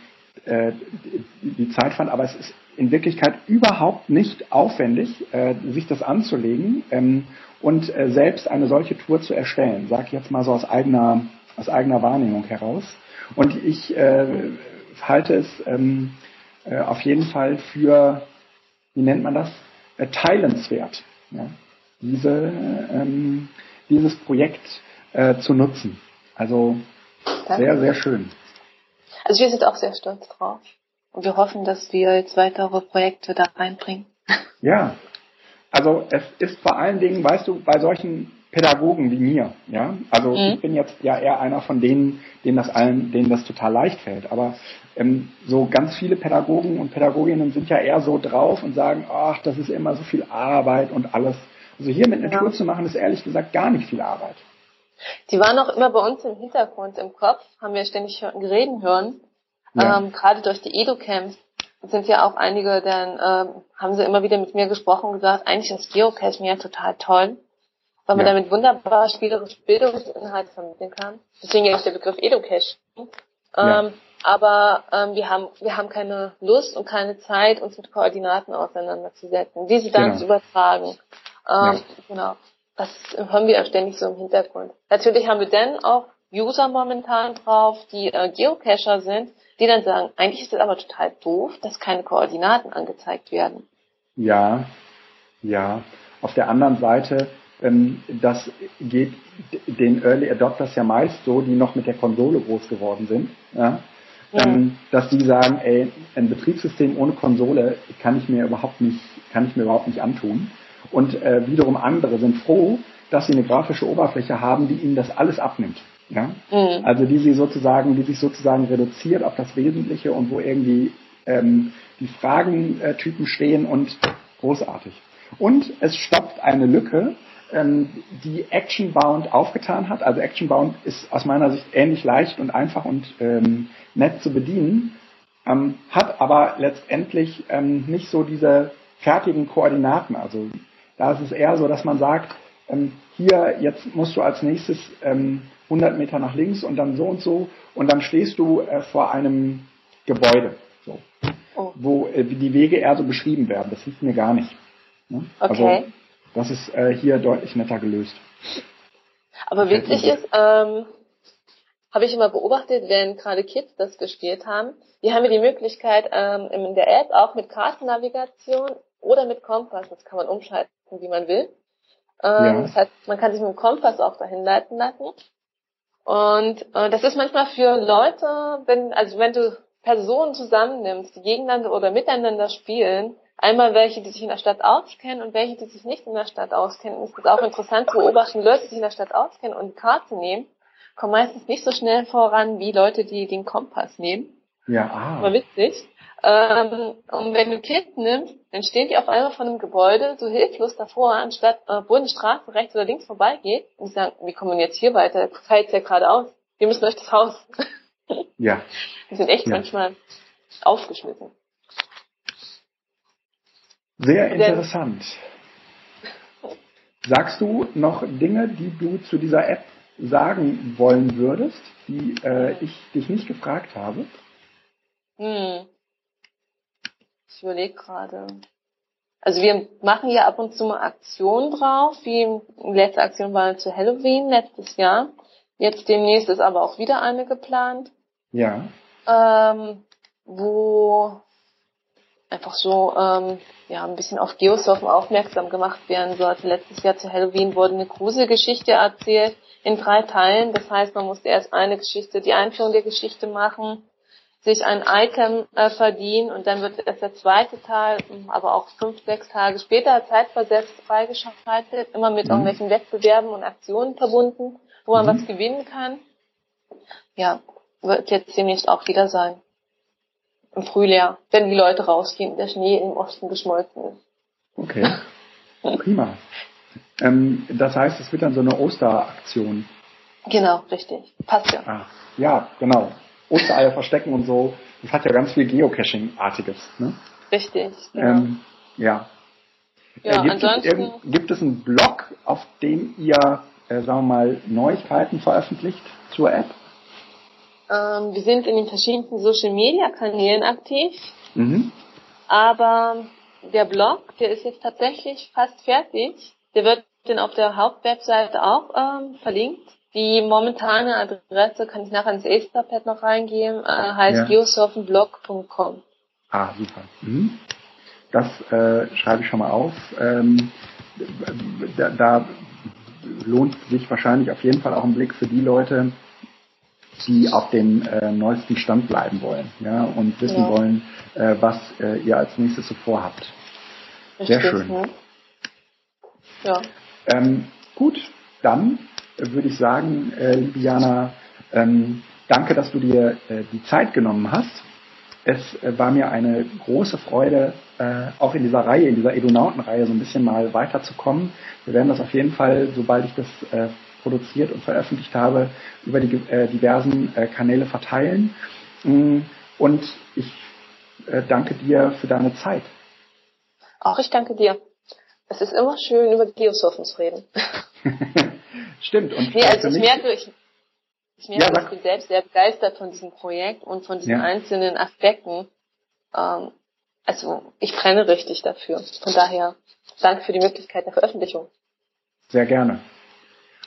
die Zeit fand, aber es ist in Wirklichkeit überhaupt nicht aufwendig, äh, sich das anzulegen ähm, und äh, selbst eine solche Tour zu erstellen. Sag ich jetzt mal so aus eigener, aus eigener Wahrnehmung heraus. Und ich äh, halte es ähm, äh, auf jeden Fall für, wie nennt man das, äh, teilenswert, ja? diese, ähm, dieses Projekt äh, zu nutzen. Also Danke. sehr, sehr schön. Also wir sind auch sehr stolz drauf. Und wir hoffen, dass wir jetzt weitere Projekte da reinbringen. Ja, also es ist vor allen Dingen, weißt du, bei solchen Pädagogen wie mir, ja, also mhm. ich bin jetzt ja eher einer von denen, denen das allen, denen das total leicht fällt. Aber ähm, so ganz viele Pädagogen und Pädagoginnen sind ja eher so drauf und sagen, ach, das ist immer so viel Arbeit und alles. Also hier mit einer ja. Tour zu machen, ist ehrlich gesagt gar nicht viel Arbeit. Die waren auch immer bei uns im Hintergrund im Kopf, haben wir ständig reden hören. Ja. Ähm, Gerade durch die Edu-Camps sind ja auch einige, dann ähm, haben sie immer wieder mit mir gesprochen und gesagt, eigentlich ist Geocaching ja total toll, weil man ja. damit wunderbar spielerische Bildungsinhalte vermitteln kann. Deswegen ja auch der Begriff Education. Ähm, ja. Aber ähm, wir haben wir haben keine Lust und keine Zeit, uns mit Koordinaten auseinanderzusetzen, diese dann genau. zu übertragen. Ähm, ja. Genau. Das hören wir ständig so im Hintergrund. Natürlich haben wir dann auch User momentan drauf, die äh, Geocacher sind, die dann sagen, eigentlich ist es aber total doof, dass keine Koordinaten angezeigt werden. Ja, ja. Auf der anderen Seite, ähm, das geht den Early Adopters ja meist so, die noch mit der Konsole groß geworden sind, ja, ja. Ähm, dass die sagen, ey, ein Betriebssystem ohne Konsole kann ich mir überhaupt nicht, kann ich mir überhaupt nicht antun. Und äh, wiederum andere sind froh, dass sie eine grafische Oberfläche haben, die ihnen das alles abnimmt. Ja? Mhm. Also die sie sozusagen, die sich sozusagen reduziert auf das Wesentliche und wo irgendwie ähm, die Fragentypen stehen und großartig. Und es stopft eine Lücke, ähm, die Actionbound aufgetan hat. Also Actionbound ist aus meiner Sicht ähnlich leicht und einfach und ähm, nett zu bedienen, ähm, hat aber letztendlich ähm, nicht so diese fertigen Koordinaten. Also da ist es eher so, dass man sagt, ähm, hier, jetzt musst du als nächstes ähm, 100 Meter nach links und dann so und so und dann stehst du äh, vor einem Gebäude, so, oh. wo äh, die Wege eher so beschrieben werden. Das hilft mir gar nicht. Ne? Also, okay. Also, das ist äh, hier deutlich netter gelöst. Aber witzig ist, ähm, habe ich immer beobachtet, wenn gerade Kids das gespielt haben, die haben ja die Möglichkeit ähm, in der App auch mit Kartennavigation oder mit Kompass, das kann man umschalten, wie man will. Ähm, ja. Das heißt, man kann sich mit dem Kompass auch dahin leiten lassen. Und äh, das ist manchmal für Leute, wenn, also wenn du Personen zusammennimmst, die gegeneinander oder miteinander spielen, einmal welche, die sich in der Stadt auskennen und welche, die sich nicht in der Stadt auskennen, ist es auch interessant zu beobachten, Leute, die sich in der Stadt auskennen und die Karte nehmen, kommen meistens nicht so schnell voran wie Leute, die den Kompass nehmen. Ja, ah. War witzig. Ähm, und wenn du Kind nimmst, dann stehen die auf einmal von einem Gebäude so hilflos davor, anstatt, äh, wo eine Straße rechts oder links vorbeigeht, und die sagen, wie kommen wir jetzt hier weiter? Fällt ja gerade aus. Wir müssen durch das Haus. Ja. [laughs] Die sind echt ja. manchmal aufgeschmissen. Sehr interessant. Sagst du noch Dinge, die du zu dieser App sagen wollen würdest, die äh, ich dich nicht gefragt habe? Hm. Ich überlege gerade. Also wir machen ja ab und zu mal Aktionen drauf, wie die letzte Aktion war zu Halloween letztes Jahr. Jetzt demnächst ist aber auch wieder eine geplant. Ja. Ähm, wo einfach so ähm, ja ein bisschen auf Geosurfen aufmerksam gemacht werden sollte. Letztes Jahr zu Halloween wurde eine Gruselgeschichte erzählt in drei Teilen. Das heißt, man musste erst eine Geschichte, die Einführung der Geschichte machen, sich ein Item äh, verdienen und dann wird erst der zweite Teil, aber auch fünf, sechs Tage später zeitversetzt freigeschaltet, immer mit mhm. irgendwelchen Wettbewerben und Aktionen verbunden, wo man mhm. was gewinnen kann. Ja, wird jetzt demnächst auch wieder sein. Im Frühjahr, wenn die Leute rausgehen, der Schnee im Osten geschmolzen ist. Okay. Prima. Ähm, das heißt, es wird dann so eine Osteraktion. Genau, richtig. Passt ja. Ah, ja, genau. Ostereier verstecken und so. Das hat ja ganz viel Geocaching-artiges. Ne? Richtig. Genau. Ähm, ja. ja äh, gibt, es gibt es einen Blog, auf dem ihr, äh, sagen wir mal, Neuigkeiten veröffentlicht zur App? Ähm, wir sind in den verschiedenen Social-Media-Kanälen aktiv. Mhm. Aber der Blog, der ist jetzt tatsächlich fast fertig. Der wird dann auf der Hauptwebseite auch ähm, verlinkt. Die momentane Adresse kann ich nachher ins Etherpad noch reingeben, äh, heißt ja. geosurfenblog.com. Ah, super. Mhm. Das äh, schreibe ich schon mal auf. Ähm, da, da lohnt sich wahrscheinlich auf jeden Fall auch ein Blick für die Leute, die auf dem äh, neuesten Stand bleiben wollen ja, und wissen ja. wollen, äh, was äh, ihr als nächstes so vorhabt. Richtig, Sehr schön. Ja. ja. Ähm, gut, dann würde ich sagen, äh, liebe Jana, ähm, danke, dass du dir äh, die Zeit genommen hast. Es äh, war mir eine große Freude, äh, auch in dieser Reihe, in dieser Edonauten-Reihe so ein bisschen mal weiterzukommen. Wir werden das auf jeden Fall, sobald ich das äh, produziert und veröffentlicht habe, über die äh, diversen äh, Kanäle verteilen. Mm, und ich äh, danke dir für deine Zeit. Auch ich danke dir. Es ist immer schön, über Geosurfen zu reden. [laughs] Stimmt. Und nee, also ich merke, ich, ich merke, ja, ich bin selbst sehr begeistert von diesem Projekt und von diesen ja. einzelnen Aspekten. Ähm, also ich brenne richtig dafür. Von daher danke für die Möglichkeit der Veröffentlichung. Sehr gerne.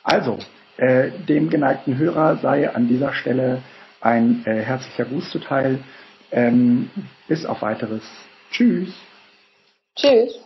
Also, äh, dem geneigten Hörer sei an dieser Stelle ein äh, herzlicher Gruß zuteil. Ähm, bis auf weiteres. Tschüss. Tschüss.